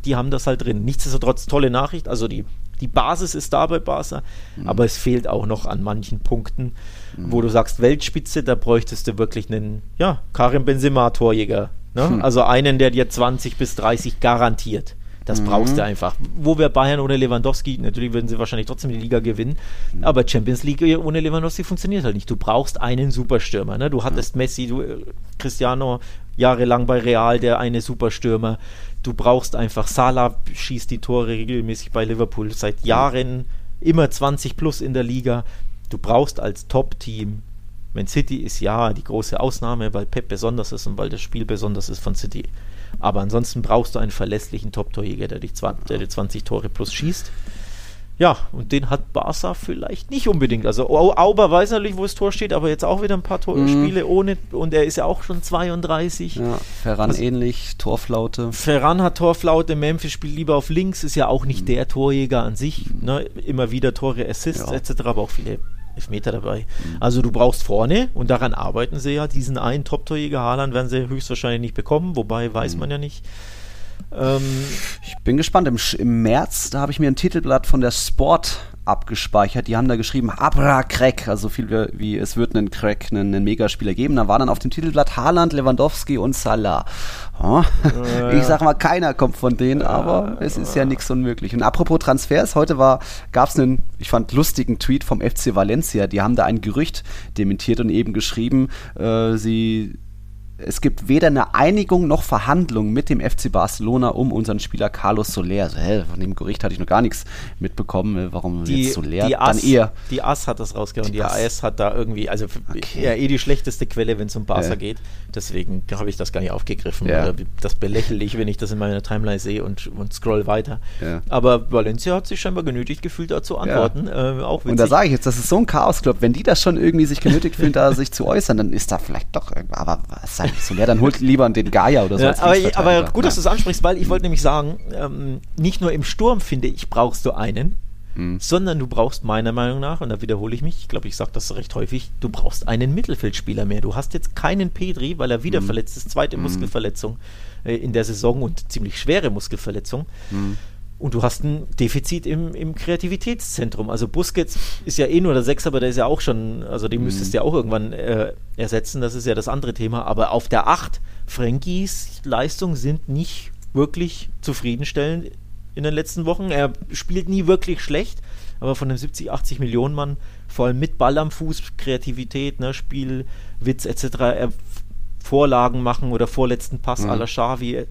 die haben das halt drin. Nichtsdestotrotz tolle Nachricht. Also die, die Basis ist da bei Barca, mhm. aber es fehlt auch noch an manchen Punkten, mhm. wo du sagst, Weltspitze, da bräuchtest du wirklich einen, ja, Karim Benzema-Torjäger. Ne? Mhm. Also einen, der dir 20 bis 30 garantiert. Das mhm. brauchst du einfach. Wo wir Bayern ohne Lewandowski, natürlich würden sie wahrscheinlich trotzdem die Liga gewinnen, mhm. aber Champions League ohne Lewandowski funktioniert halt nicht. Du brauchst einen Superstürmer. Ne? Du hattest Messi, du, äh, Cristiano jahrelang bei Real, der eine Superstürmer. Du brauchst einfach, Salah schießt die Tore regelmäßig bei Liverpool seit Jahren, immer 20 plus in der Liga. Du brauchst als Top-Team Man City ist ja die große Ausnahme, weil Pep besonders ist und weil das Spiel besonders ist von City. Aber ansonsten brauchst du einen verlässlichen Top-Torjäger, der, dich der dir 20 Tore plus schießt. Ja, und den hat Barca vielleicht nicht unbedingt. Also Auber weiß natürlich, wo das Tor steht, aber jetzt auch wieder ein paar Tor mhm. Spiele ohne und er ist ja auch schon 32. Ja, Ferran also, ähnlich, Torflaute. Ferran hat Torflaute, Memphis spielt lieber auf links, ist ja auch nicht mhm. der Torjäger an sich. Mhm. Ne? Immer wieder Tore, Assists ja. etc., aber auch viele Elfmeter dabei. Mhm. Also du brauchst vorne und daran arbeiten sie ja. Diesen einen Top-Torjäger Haaland werden sie höchstwahrscheinlich nicht bekommen, wobei weiß mhm. man ja nicht. Ähm, ich bin gespannt. Im, im März, da habe ich mir ein Titelblatt von der Sport abgespeichert. Die haben da geschrieben, Abra Crack, also viel wie, es wird einen Crack, einen, einen Megaspieler geben. Da war dann auf dem Titelblatt Haaland, Lewandowski und Salah. Oh, äh, ich sag mal, keiner kommt von denen, äh, aber es ist ja nichts unmöglich. Und apropos Transfers, heute war, gab es einen, ich fand, lustigen Tweet vom FC Valencia. Die haben da ein Gerücht dementiert und eben geschrieben, äh, sie es gibt weder eine Einigung noch Verhandlungen mit dem FC Barcelona um unseren Spieler Carlos Soler. Also, hä, von dem Gericht hatte ich noch gar nichts mitbekommen. Äh, warum die, jetzt Soler? Die AS, Dann eher. Die AS hat das rausgehauen. Die, die AS hat da irgendwie, also okay. ja, eh die schlechteste Quelle, wenn es um Barca ja. geht. Deswegen habe ich das gar nicht aufgegriffen. Ja. Das belächle ich, wenn ich das in meiner Timeline sehe und, und scroll weiter. Ja. Aber Valencia hat sich scheinbar genötigt gefühlt, da zu antworten. Äh, auch und da sage ich jetzt, das ist so ein Chaos-Club. Wenn die das schon irgendwie sich genötigt fühlen, da sich zu äußern, dann ist da vielleicht doch irgendwas. Aber was sein so, ja, dann holt lieber den Gaia oder so. Ja, aber, aber, gut, dass du es ansprichst, weil ich wollte nämlich sagen, ähm, nicht nur im Sturm, finde ich, brauchst du einen, mhm. sondern du brauchst meiner Meinung nach, und da wiederhole ich mich, ich glaube, ich sage das recht häufig, du brauchst einen Mittelfeldspieler mehr. Du hast jetzt keinen Pedri, weil er wieder mhm. verletzt ist, zweite mhm. Muskelverletzung äh, in der Saison und ziemlich schwere Muskelverletzung. Mhm. Und du hast ein Defizit im, im Kreativitätszentrum. Also Busquets ist ja eh nur der Sechs, aber der ist ja auch schon, also den müsstest du mhm. ja auch irgendwann äh, ersetzen, das ist ja das andere Thema. Aber auf der Acht, Frankies Leistungen sind nicht wirklich zufriedenstellend in den letzten Wochen. Er spielt nie wirklich schlecht, aber von den 70, 80 Millionen Mann, vor allem mit Ball am Fuß, Kreativität, ne, Spielwitz etc., er Vorlagen machen oder vorletzten Pass mhm. à la Xavi,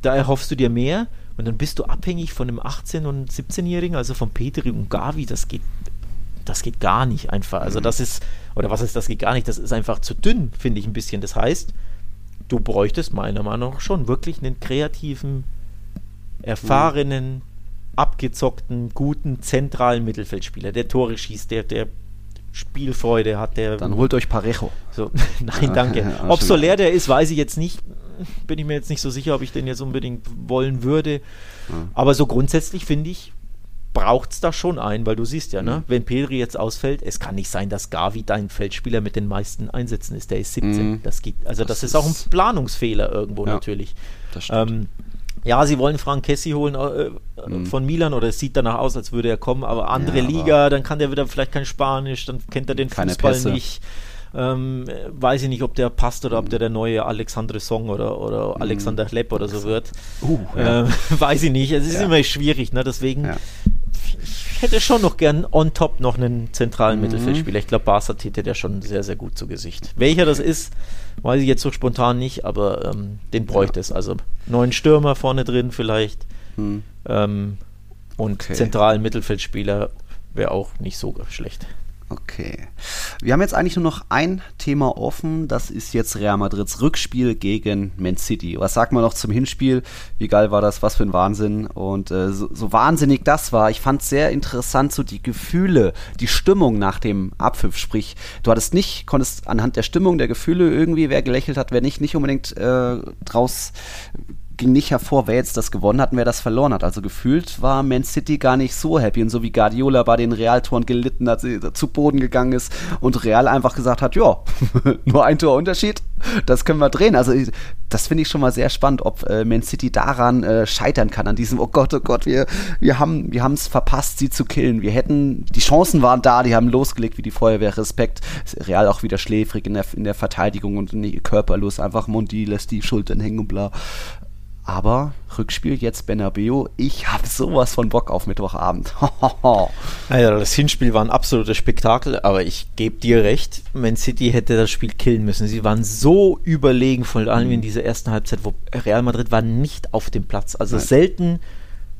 da erhoffst du dir mehr. Und dann bist du abhängig von einem 18- und 17-Jährigen, also von Petri und Gavi, das geht, das geht gar nicht einfach. Also mhm. das ist, oder was ist, das geht gar nicht, das ist einfach zu dünn, finde ich ein bisschen. Das heißt, du bräuchtest meiner Meinung nach schon wirklich einen kreativen, erfahrenen, mhm. abgezockten, guten, zentralen Mittelfeldspieler, der Tore schießt, der, der Spielfreude hat, der. Dann holt euch Parejo. So, <laughs> nein, danke. <laughs> Ob Soler der ist, weiß ich jetzt nicht bin ich mir jetzt nicht so sicher, ob ich den jetzt unbedingt wollen würde. Mhm. Aber so grundsätzlich finde ich, braucht es da schon einen, weil du siehst ja, ne, mhm. wenn Pedri jetzt ausfällt, es kann nicht sein, dass Gavi dein Feldspieler mit den meisten Einsätzen ist. Der ist 17. Mhm. Das geht, also das, das ist auch ein Planungsfehler irgendwo ja, natürlich. Das stimmt. Ähm, ja, sie wollen Frank Kessi holen äh, mhm. von Milan oder es sieht danach aus, als würde er kommen, aber andere ja, Liga, dann kann der wieder vielleicht kein Spanisch, dann kennt er den Fußball Pässe. nicht. Ähm, weiß ich nicht, ob der passt oder ob der der neue Alexandre Song oder, oder mhm. Alexander Lepp oder so wird. Uh, ja. ähm, <laughs> weiß ich nicht. Es ist ja. immer schwierig, ne? deswegen. Ja. Ich hätte schon noch gern on top noch einen zentralen mhm. Mittelfeldspieler. Ich glaube, Barca täte der schon sehr, sehr gut zu Gesicht. Welcher das ist, weiß ich jetzt so spontan nicht, aber ähm, den bräuchte es. Also neuen Stürmer vorne drin vielleicht. Mhm. Ähm, und okay. zentralen Mittelfeldspieler wäre auch nicht so schlecht. Okay. Wir haben jetzt eigentlich nur noch ein Thema offen. Das ist jetzt Real Madrids Rückspiel gegen Man City. Was sagt man noch zum Hinspiel? Wie geil war das? Was für ein Wahnsinn. Und äh, so, so, wahnsinnig das war. Ich fand sehr interessant so die Gefühle, die Stimmung nach dem Abpfiff. Sprich, du hattest nicht, konntest anhand der Stimmung, der Gefühle irgendwie, wer gelächelt hat, wer nicht, nicht unbedingt äh, draus ging nicht hervor, wer jetzt das gewonnen hat und wer das verloren hat. Also gefühlt war Man City gar nicht so happy. Und so wie Guardiola bei den Realtoren gelitten hat, zu Boden gegangen ist und Real einfach gesagt hat, ja, <laughs> nur ein Torunterschied, das können wir drehen. Also das finde ich schon mal sehr spannend, ob äh, Man City daran äh, scheitern kann, an diesem, oh Gott, oh Gott, wir, wir haben wir es verpasst, sie zu killen. Wir hätten, die Chancen waren da, die haben losgelegt wie die Feuerwehr. Respekt. Real auch wieder schläfrig in der, in der Verteidigung und nee, körperlos. Einfach Mundi lässt die Schultern hängen und bla. Aber Rückspiel jetzt Benabeo, ich habe sowas von Bock auf Mittwochabend. <laughs> naja, das Hinspiel war ein absolutes Spektakel, aber ich gebe dir recht, Man City hätte das Spiel killen müssen. Sie waren so überlegen, vor allem in mhm. dieser ersten Halbzeit, wo Real Madrid war nicht auf dem Platz. Also Nein. selten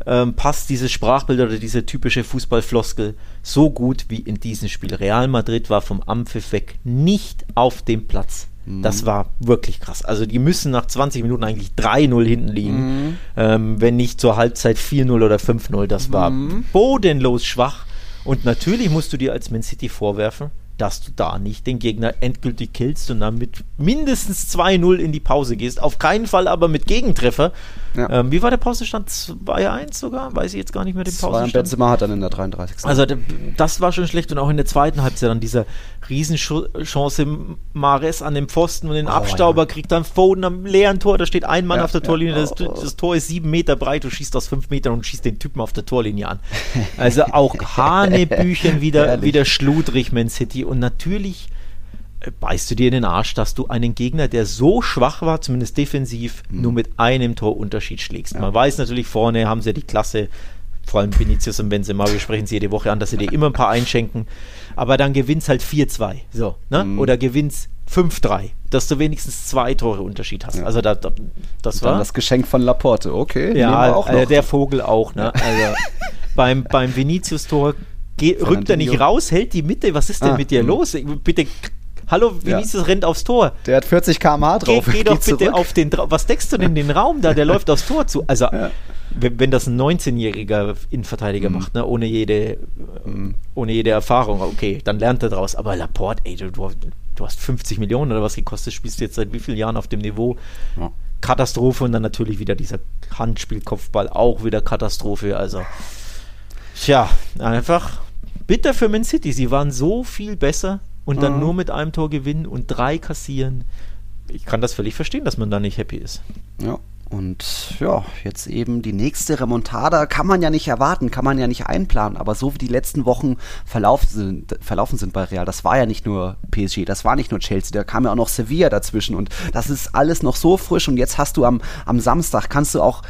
ähm, passt dieses Sprachbild oder diese typische Fußballfloskel so gut wie in diesem Spiel. Real Madrid war vom Ampfiff weg nicht auf dem Platz. Das mhm. war wirklich krass. Also die müssen nach 20 Minuten eigentlich 3-0 hinten liegen. Mhm. Ähm, wenn nicht zur Halbzeit 4-0 oder 5-0. Das war mhm. bodenlos schwach. Und natürlich musst du dir als Man City vorwerfen, dass du da nicht den Gegner endgültig killst und dann mit mindestens 2-0 in die Pause gehst. Auf keinen Fall aber mit Gegentreffer. Ja. Ähm, wie war der Pausestand? 2-1 sogar? Weiß ich jetzt gar nicht mehr den Pausestand. Benzema hat dann in der 33. Also das war schon schlecht und auch in der zweiten Halbzeit dann dieser Riesenchance Mares an dem Pfosten und den oh, Abstauber ja. kriegt dann Foden am leeren Tor. Da steht ein Mann ja, auf der Torlinie. Das, oh, oh. das, Tor ist sieben Meter breit. Du schießt aus fünf Metern und schießt den Typen auf der Torlinie an. Also auch <laughs> Hanebüchen wieder, wieder schludrig, Man City. Und natürlich beißt du dir in den Arsch, dass du einen Gegner, der so schwach war, zumindest defensiv, mhm. nur mit einem Torunterschied schlägst. Ja. Man weiß natürlich, vorne haben sie die Klasse, vor allem Vinicius und Benzema, wir sprechen sie jede Woche an, dass sie dir immer ein paar einschenken, aber dann gewinnst halt 4-2, so, ne? Mhm. Oder gewinnst 5-3, dass du wenigstens zwei Tore Unterschied hast. Ja. Also da, da, das war das Geschenk von Laporte, okay. Ja, auch äh, der Vogel auch, ne? Also beim, beim Vinicius-Tor rückt er nicht raus, hält die Mitte. Was ist denn ah, mit dir mh. los? Bitte Hallo, Vinicius ja. rennt aufs Tor. Der hat 40 km/h drauf. Geh, geh doch bitte zurück. auf den. Was denkst du denn den Raum da? Der läuft aufs Tor zu. Also, ja. wenn, wenn, das ein 19-jähriger Innenverteidiger mhm. macht, ne, ohne jede, mhm. ohne jede Erfahrung, okay, dann lernt er draus. Aber Laporte, ey, du, du hast 50 Millionen oder was gekostet, spielst du jetzt seit wie vielen Jahren auf dem Niveau? Ja. Katastrophe und dann natürlich wieder dieser Handspielkopfball, auch wieder Katastrophe. Also, tja, einfach bitter für Man City. Sie waren so viel besser und dann mhm. nur mit einem Tor gewinnen und drei kassieren. Ich kann das völlig verstehen, dass man da nicht happy ist. Ja. Und ja, jetzt eben die nächste Remontada kann man ja nicht erwarten, kann man ja nicht einplanen. Aber so wie die letzten Wochen verlaufen sind, verlaufen sind bei Real, das war ja nicht nur PSG, das war nicht nur Chelsea, da kam ja auch noch Sevilla dazwischen. Und das ist alles noch so frisch. Und jetzt hast du am, am Samstag, kannst du auch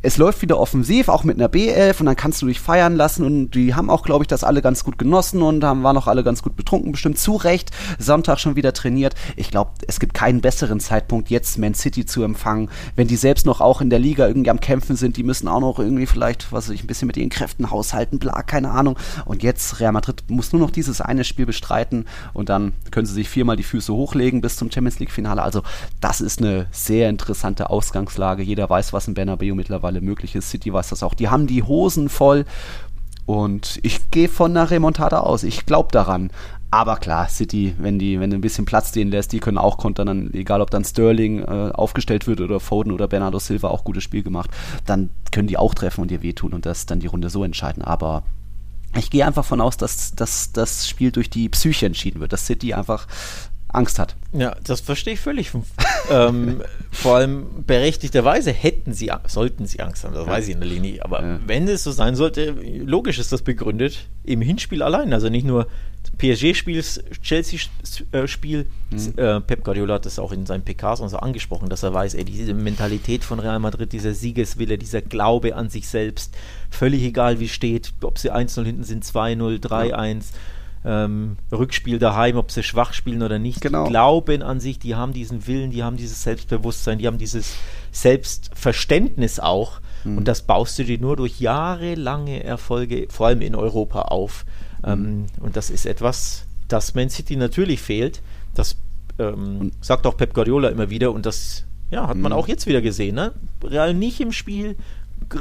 es läuft wieder offensiv, auch mit einer B11 und dann kannst du dich feiern lassen und die haben auch, glaube ich, das alle ganz gut genossen und haben, waren auch alle ganz gut betrunken, bestimmt zu Recht. Sonntag schon wieder trainiert. Ich glaube, es gibt keinen besseren Zeitpunkt, jetzt Man City zu empfangen, wenn die selbst noch auch in der Liga irgendwie am Kämpfen sind. Die müssen auch noch irgendwie vielleicht, was weiß ich, ein bisschen mit ihren Kräften haushalten, bla, keine Ahnung. Und jetzt Real Madrid muss nur noch dieses eine Spiel bestreiten und dann können sie sich viermal die Füße hochlegen bis zum Champions League Finale. Also, das ist eine sehr interessante Ausgangslage. Jeder weiß, was in Bernabeu mittlerweile mittlerweile möglich ist. City weiß das auch. Die haben die Hosen voll und ich gehe von einer Remontada aus. Ich glaube daran. Aber klar, City, wenn die, wenn du ein bisschen Platz stehen lässt, die können auch kontern, dann, egal ob dann Sterling äh, aufgestellt wird oder Foden oder Bernardo Silva auch gutes Spiel gemacht, dann können die auch treffen und dir wehtun und das dann die Runde so entscheiden. Aber ich gehe einfach von aus, dass, dass das Spiel durch die Psyche entschieden wird, dass City einfach Angst hat. Ja, das verstehe ich völlig. ähm, <laughs> vor allem berechtigterweise hätten sie, sollten sie Angst haben, das ja. weiß ich in der Linie. Aber ja. wenn es so sein sollte, logisch ist das begründet im Hinspiel allein. Also nicht nur PSG-Spiel, Chelsea-Spiel. Mhm. Äh, Pep Guardiola hat das auch in seinen PKs und so angesprochen, dass er weiß, ey, diese Mentalität von Real Madrid, dieser Siegeswille, dieser Glaube an sich selbst, völlig egal wie steht, ob sie 1-0 hinten sind, 2-0, 3-1. Ja ähm, Rückspiel daheim, ob sie schwach spielen oder nicht. Genau. Die glauben an sich, die haben diesen Willen, die haben dieses Selbstbewusstsein, die haben dieses Selbstverständnis auch. Mhm. Und das baust du dir nur durch jahrelange Erfolge, vor allem in Europa, auf. Mhm. Ähm, und das ist etwas, das Man City natürlich fehlt. Das ähm, sagt auch Pep Guardiola immer wieder und das ja, hat man mhm. auch jetzt wieder gesehen. Ne? Real nicht im Spiel,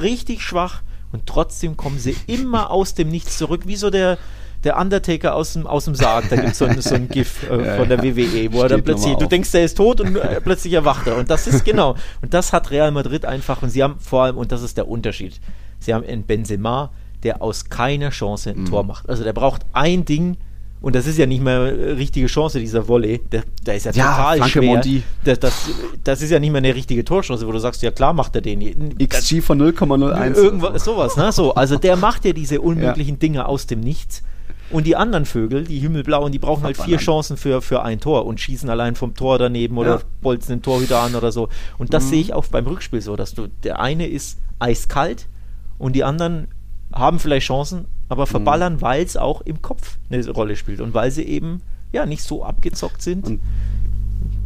richtig schwach und trotzdem kommen sie immer aus dem Nichts zurück, wie so der der Undertaker aus dem, aus dem Sarg, da gibt es so, ein, so ein <laughs> GIF äh, ja, von der WWE, wo er dann plötzlich, du denkst, der ist tot und äh, plötzlich erwacht er. Und das ist genau. Und das hat Real Madrid einfach. Und sie haben vor allem, und das ist der Unterschied, sie haben einen Benzema, der aus keiner Chance ein mhm. Tor macht. Also der braucht ein Ding, und das ist ja nicht mehr eine richtige Chance, dieser Volley. Der, der ist ja, ja total Franke schwer. Das, das, das, ist ja nicht mehr eine richtige Torchance, wo du sagst, ja klar macht er den. XG von 0,01. Irgendwas, sowas, ne? So, also der macht ja diese unmöglichen ja. Dinge aus dem Nichts. Und die anderen Vögel, die Himmelblauen, die brauchen halt vier Chancen für, für ein Tor und schießen allein vom Tor daneben oder ja. bolzen den Torhüter an oder so. Und das mhm. sehe ich auch beim Rückspiel so, dass du, der eine ist eiskalt und die anderen haben vielleicht Chancen, aber mhm. verballern, mhm. weil es auch im Kopf eine Rolle spielt und weil sie eben ja nicht so abgezockt sind und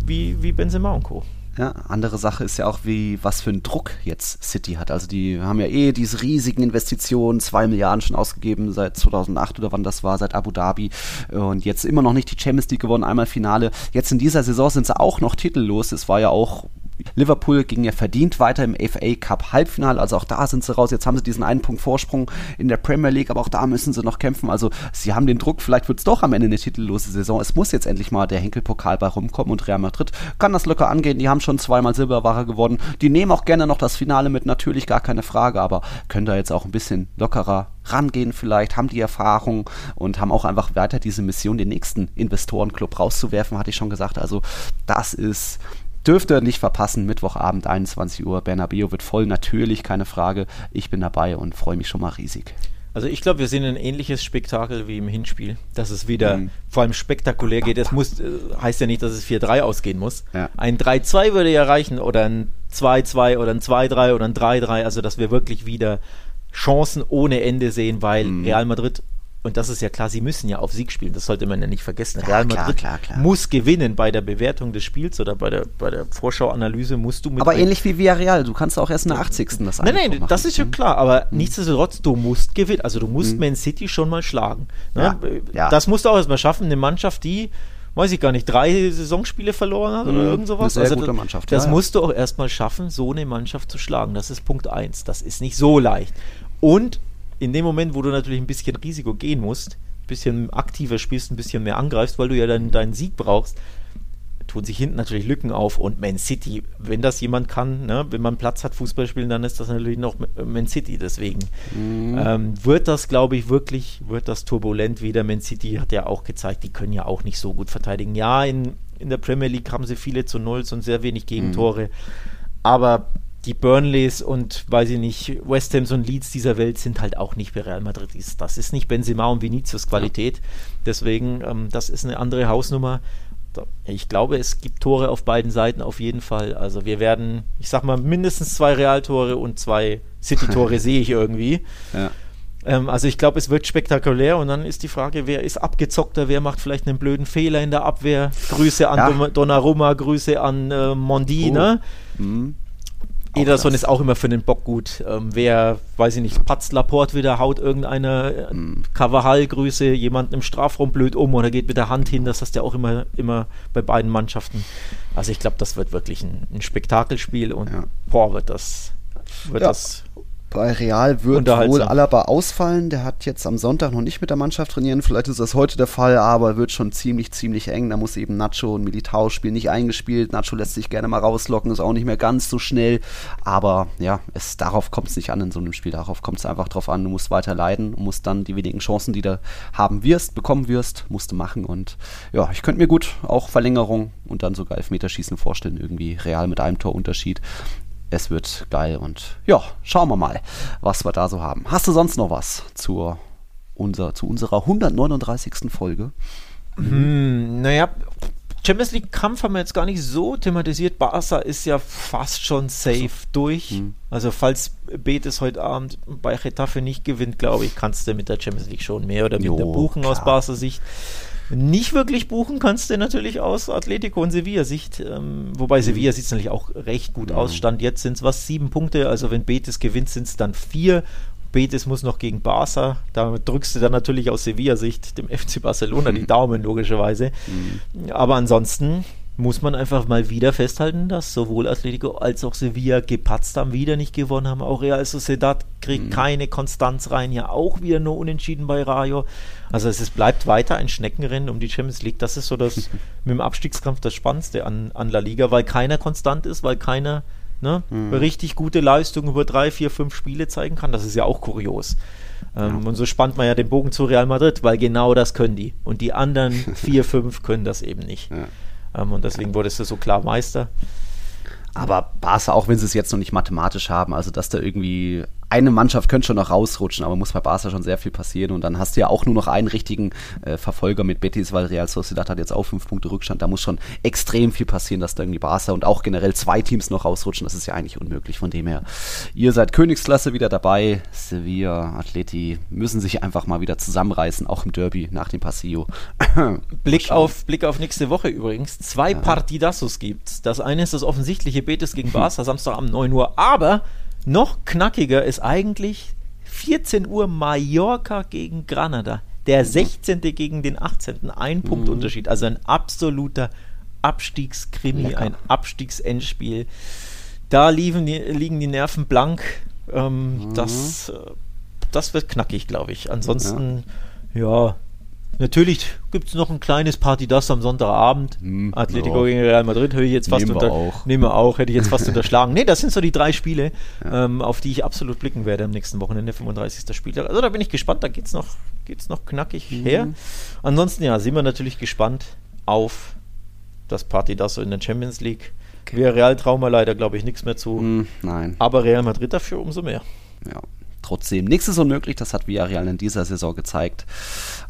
wie, wie Benzema und Co. Ja, andere Sache ist ja auch, wie was für einen Druck jetzt City hat. Also die haben ja eh diese riesigen Investitionen, zwei Milliarden schon ausgegeben seit 2008 oder wann das war, seit Abu Dhabi und jetzt immer noch nicht die Champions League gewonnen, einmal Finale. Jetzt in dieser Saison sind sie auch noch titellos. Es war ja auch Liverpool ging ja verdient weiter im FA Cup Halbfinale, also auch da sind sie raus. Jetzt haben sie diesen einen Punkt Vorsprung in der Premier League, aber auch da müssen sie noch kämpfen. Also sie haben den Druck, vielleicht wird es doch am Ende eine titellose Saison. Es muss jetzt endlich mal der Henkelpokal bei rumkommen und Real Madrid kann das locker angehen. Die haben schon zweimal Silberware gewonnen. Die nehmen auch gerne noch das Finale mit, natürlich gar keine Frage, aber können da jetzt auch ein bisschen lockerer rangehen vielleicht, haben die Erfahrung und haben auch einfach weiter diese Mission, den nächsten Investorenclub rauszuwerfen, hatte ich schon gesagt. Also das ist Dürft ihr nicht verpassen, Mittwochabend 21 Uhr. Bernabeu wird voll, natürlich, keine Frage. Ich bin dabei und freue mich schon mal riesig. Also ich glaube, wir sehen ein ähnliches Spektakel wie im Hinspiel, dass es wieder mhm. vor allem spektakulär geht. Das muss, äh, heißt ja nicht, dass es 4-3 ausgehen muss. Ja. Ein 3-2 würde ja reichen oder ein 2-2 oder ein 2-3 oder ein 3-3. Also dass wir wirklich wieder Chancen ohne Ende sehen, weil mhm. Real Madrid und das ist ja klar, sie müssen ja auf Sieg spielen, das sollte man ja nicht vergessen. Ja, Real Madrid klar, klar, klar. muss gewinnen bei der Bewertung des Spiels oder bei der, bei der Vorschauanalyse musst du mit. Aber ähnlich wie Villarreal, du kannst auch erst in der 80. das Nein, nein, machen. das ist schon klar, aber mhm. nichtsdestotrotz, du musst gewinnen. Also du musst mhm. Man City schon mal schlagen. Ne? Ja, ja. Das musst du auch erstmal schaffen, eine Mannschaft, die weiß ich gar nicht, drei Saisonspiele verloren hat oder mhm, irgend sowas. Eine sehr also gute Mannschaft. Das ja, musst du auch erstmal schaffen, so eine Mannschaft zu schlagen. Das ist Punkt 1. Das ist nicht so leicht. Und in dem Moment, wo du natürlich ein bisschen Risiko gehen musst, bisschen aktiver spielst, ein bisschen mehr angreifst, weil du ja dann deinen Sieg brauchst, tun sich hinten natürlich Lücken auf und Man City, wenn das jemand kann, ne, wenn man Platz hat, Fußball spielen, dann ist das natürlich noch Man City. Deswegen mhm. ähm, wird das, glaube ich, wirklich, wird das turbulent wieder. Man City hat ja auch gezeigt, die können ja auch nicht so gut verteidigen. Ja, in, in der Premier League haben sie viele zu Nulls und sehr wenig Gegentore. Mhm. Aber die Burnleys und weiß ich nicht, West Hams und Leeds dieser Welt sind halt auch nicht bei Real Madrid. Das ist nicht Benzema und Vinicius Qualität. Ja. Deswegen, ähm, das ist eine andere Hausnummer. Ich glaube, es gibt Tore auf beiden Seiten auf jeden Fall. Also wir werden, ich sag mal, mindestens zwei Realtore und zwei City-Tore <laughs> sehe ich irgendwie. Ja. Ähm, also ich glaube, es wird spektakulär und dann ist die Frage, wer ist abgezockter, wer macht vielleicht einen blöden Fehler in der Abwehr. Grüße an ja. Donnarumma, Grüße an äh, Mondi, oh. ne? Mhm. Ederson ist auch immer für den Bock gut. Ähm, wer, weiß ich nicht, patzt Laporte wieder, haut irgendeine mhm. Carvajal-Grüße jemanden im Strafraum blöd um oder geht mit der Hand hin. Das hast du ja auch immer, immer bei beiden Mannschaften. Also ich glaube, das wird wirklich ein, ein Spektakelspiel und ja. boah, wird das, wird ja. das bei Real wird wohl Alaba ausfallen. Der hat jetzt am Sonntag noch nicht mit der Mannschaft trainieren. Vielleicht ist das heute der Fall, aber wird schon ziemlich, ziemlich eng. Da muss eben Nacho und Militao spielen nicht eingespielt. Nacho lässt sich gerne mal rauslocken, ist auch nicht mehr ganz so schnell. Aber ja, es, darauf kommt es nicht an in so einem Spiel. Darauf kommt es einfach drauf an. Du musst weiter leiden und musst dann die wenigen Chancen, die du haben wirst, bekommen wirst, musst du machen. Und ja, ich könnte mir gut auch Verlängerung und dann sogar Elfmeterschießen vorstellen. Irgendwie Real mit einem Torunterschied es wird geil und ja, schauen wir mal, was wir da so haben. Hast du sonst noch was zur, unser, zu unserer 139. Folge? Hm, naja, Champions League Kampf haben wir jetzt gar nicht so thematisiert. Barca ist ja fast schon safe so. durch. Hm. Also falls Betis heute Abend bei Getafe nicht gewinnt, glaube ich, kannst du mit der Champions League schon mehr oder mit der buchen klar. aus Barca Sicht nicht wirklich buchen kannst du natürlich aus Atletico und Sevilla-Sicht. Ähm, wobei mhm. Sevilla sieht es natürlich auch recht gut mhm. aus. Stand jetzt sind es was, sieben Punkte. Also wenn Betis gewinnt, sind es dann vier. Betis muss noch gegen Barca. Da drückst du dann natürlich aus Sevilla-Sicht dem <laughs> FC Barcelona die Daumen, logischerweise. Mhm. Aber ansonsten, muss man einfach mal wieder festhalten, dass sowohl Atletico als auch Sevilla gepatzt haben, wieder nicht gewonnen haben. Auch Real Sociedad kriegt mhm. keine Konstanz rein, ja auch wieder nur unentschieden bei Rayo. Also es ist, bleibt weiter ein Schneckenrennen um die Champions League. Das ist so das <laughs> mit dem Abstiegskampf das Spannendste an, an La Liga, weil keiner konstant ist, weil keiner ne, mhm. richtig gute Leistungen über drei, vier, fünf Spiele zeigen kann. Das ist ja auch kurios. Ähm, ja. Und so spannt man ja den Bogen zu Real Madrid, weil genau das können die. Und die anderen <laughs> vier, fünf können das eben nicht. Ja. Ähm, und deswegen wurdest du so klar Meister. Aber Barca, auch wenn sie es jetzt noch nicht mathematisch haben, also dass da irgendwie eine Mannschaft könnte schon noch rausrutschen, aber muss bei Barca schon sehr viel passieren. Und dann hast du ja auch nur noch einen richtigen äh, Verfolger mit Betis, weil Real Sociedad hat jetzt auch fünf Punkte Rückstand. Da muss schon extrem viel passieren, dass da irgendwie Barca und auch generell zwei Teams noch rausrutschen. Das ist ja eigentlich unmöglich. Von dem her, ihr seid Königsklasse wieder dabei. Sevilla, Atleti müssen sich einfach mal wieder zusammenreißen, auch im Derby nach dem Passillo. <coughs> Blick auf, Blick auf nächste Woche übrigens. Zwei ja. Partidassos gibt Das eine ist das offensichtliche Betis gegen Barca, Samstag um 9 Uhr. Aber noch knackiger ist eigentlich 14 Uhr Mallorca gegen Granada. Der 16. Mhm. gegen den 18. Ein mhm. Punkt Unterschied. Also ein absoluter Abstiegskrimi, Lecker. ein Abstiegsendspiel. Da liegen die, liegen die Nerven blank. Ähm, mhm. das, äh, das wird knackig, glaube ich. Ansonsten, ja, ja Natürlich gibt es noch ein kleines Party das am Sonntagabend. Hm, Atletico ja. gegen Real Madrid höre ich jetzt fast nehmen unter, wir auch. Nehmen wir auch, hätte ich jetzt fast <laughs> unterschlagen. Nee, das sind so die drei Spiele, ja. ähm, auf die ich absolut blicken werde am nächsten Wochenende, 35. Spieltag. Also da bin ich gespannt, da geht es noch, geht's noch knackig mhm. her. Ansonsten, ja, sind wir natürlich gespannt auf das Party das so in der Champions League. Okay. Real Trauma leider, glaube ich, nichts mehr zu. Mm, nein. Aber Real Madrid dafür umso mehr. Ja, trotzdem. Nichts ist unmöglich, das hat Villarreal in dieser Saison gezeigt.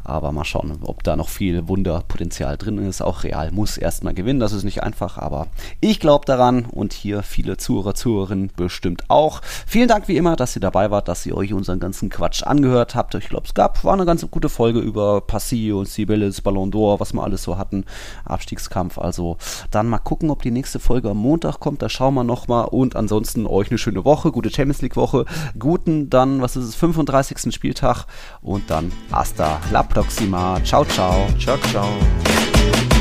Aber mal schauen, ob da noch viel Wunderpotenzial drin ist. Auch Real muss erstmal gewinnen, das ist nicht einfach, aber ich glaube daran und hier viele Zuhörer, Zuhörerinnen bestimmt auch. Vielen Dank wie immer, dass ihr dabei wart, dass ihr euch unseren ganzen Quatsch angehört habt. Ich glaube, es gab, war eine ganz gute Folge über Passillo, Cibeles, Ballon d'Or, was wir alles so hatten. Abstiegskampf. Also dann mal gucken, ob die nächste Folge am Montag kommt. Da schauen wir nochmal. Und ansonsten euch eine schöne Woche, gute Champions League Woche. Guten dann, was ist es, 35. Spieltag. Und dann hasta la próxima. Ciao, ciao. Ciao, ciao.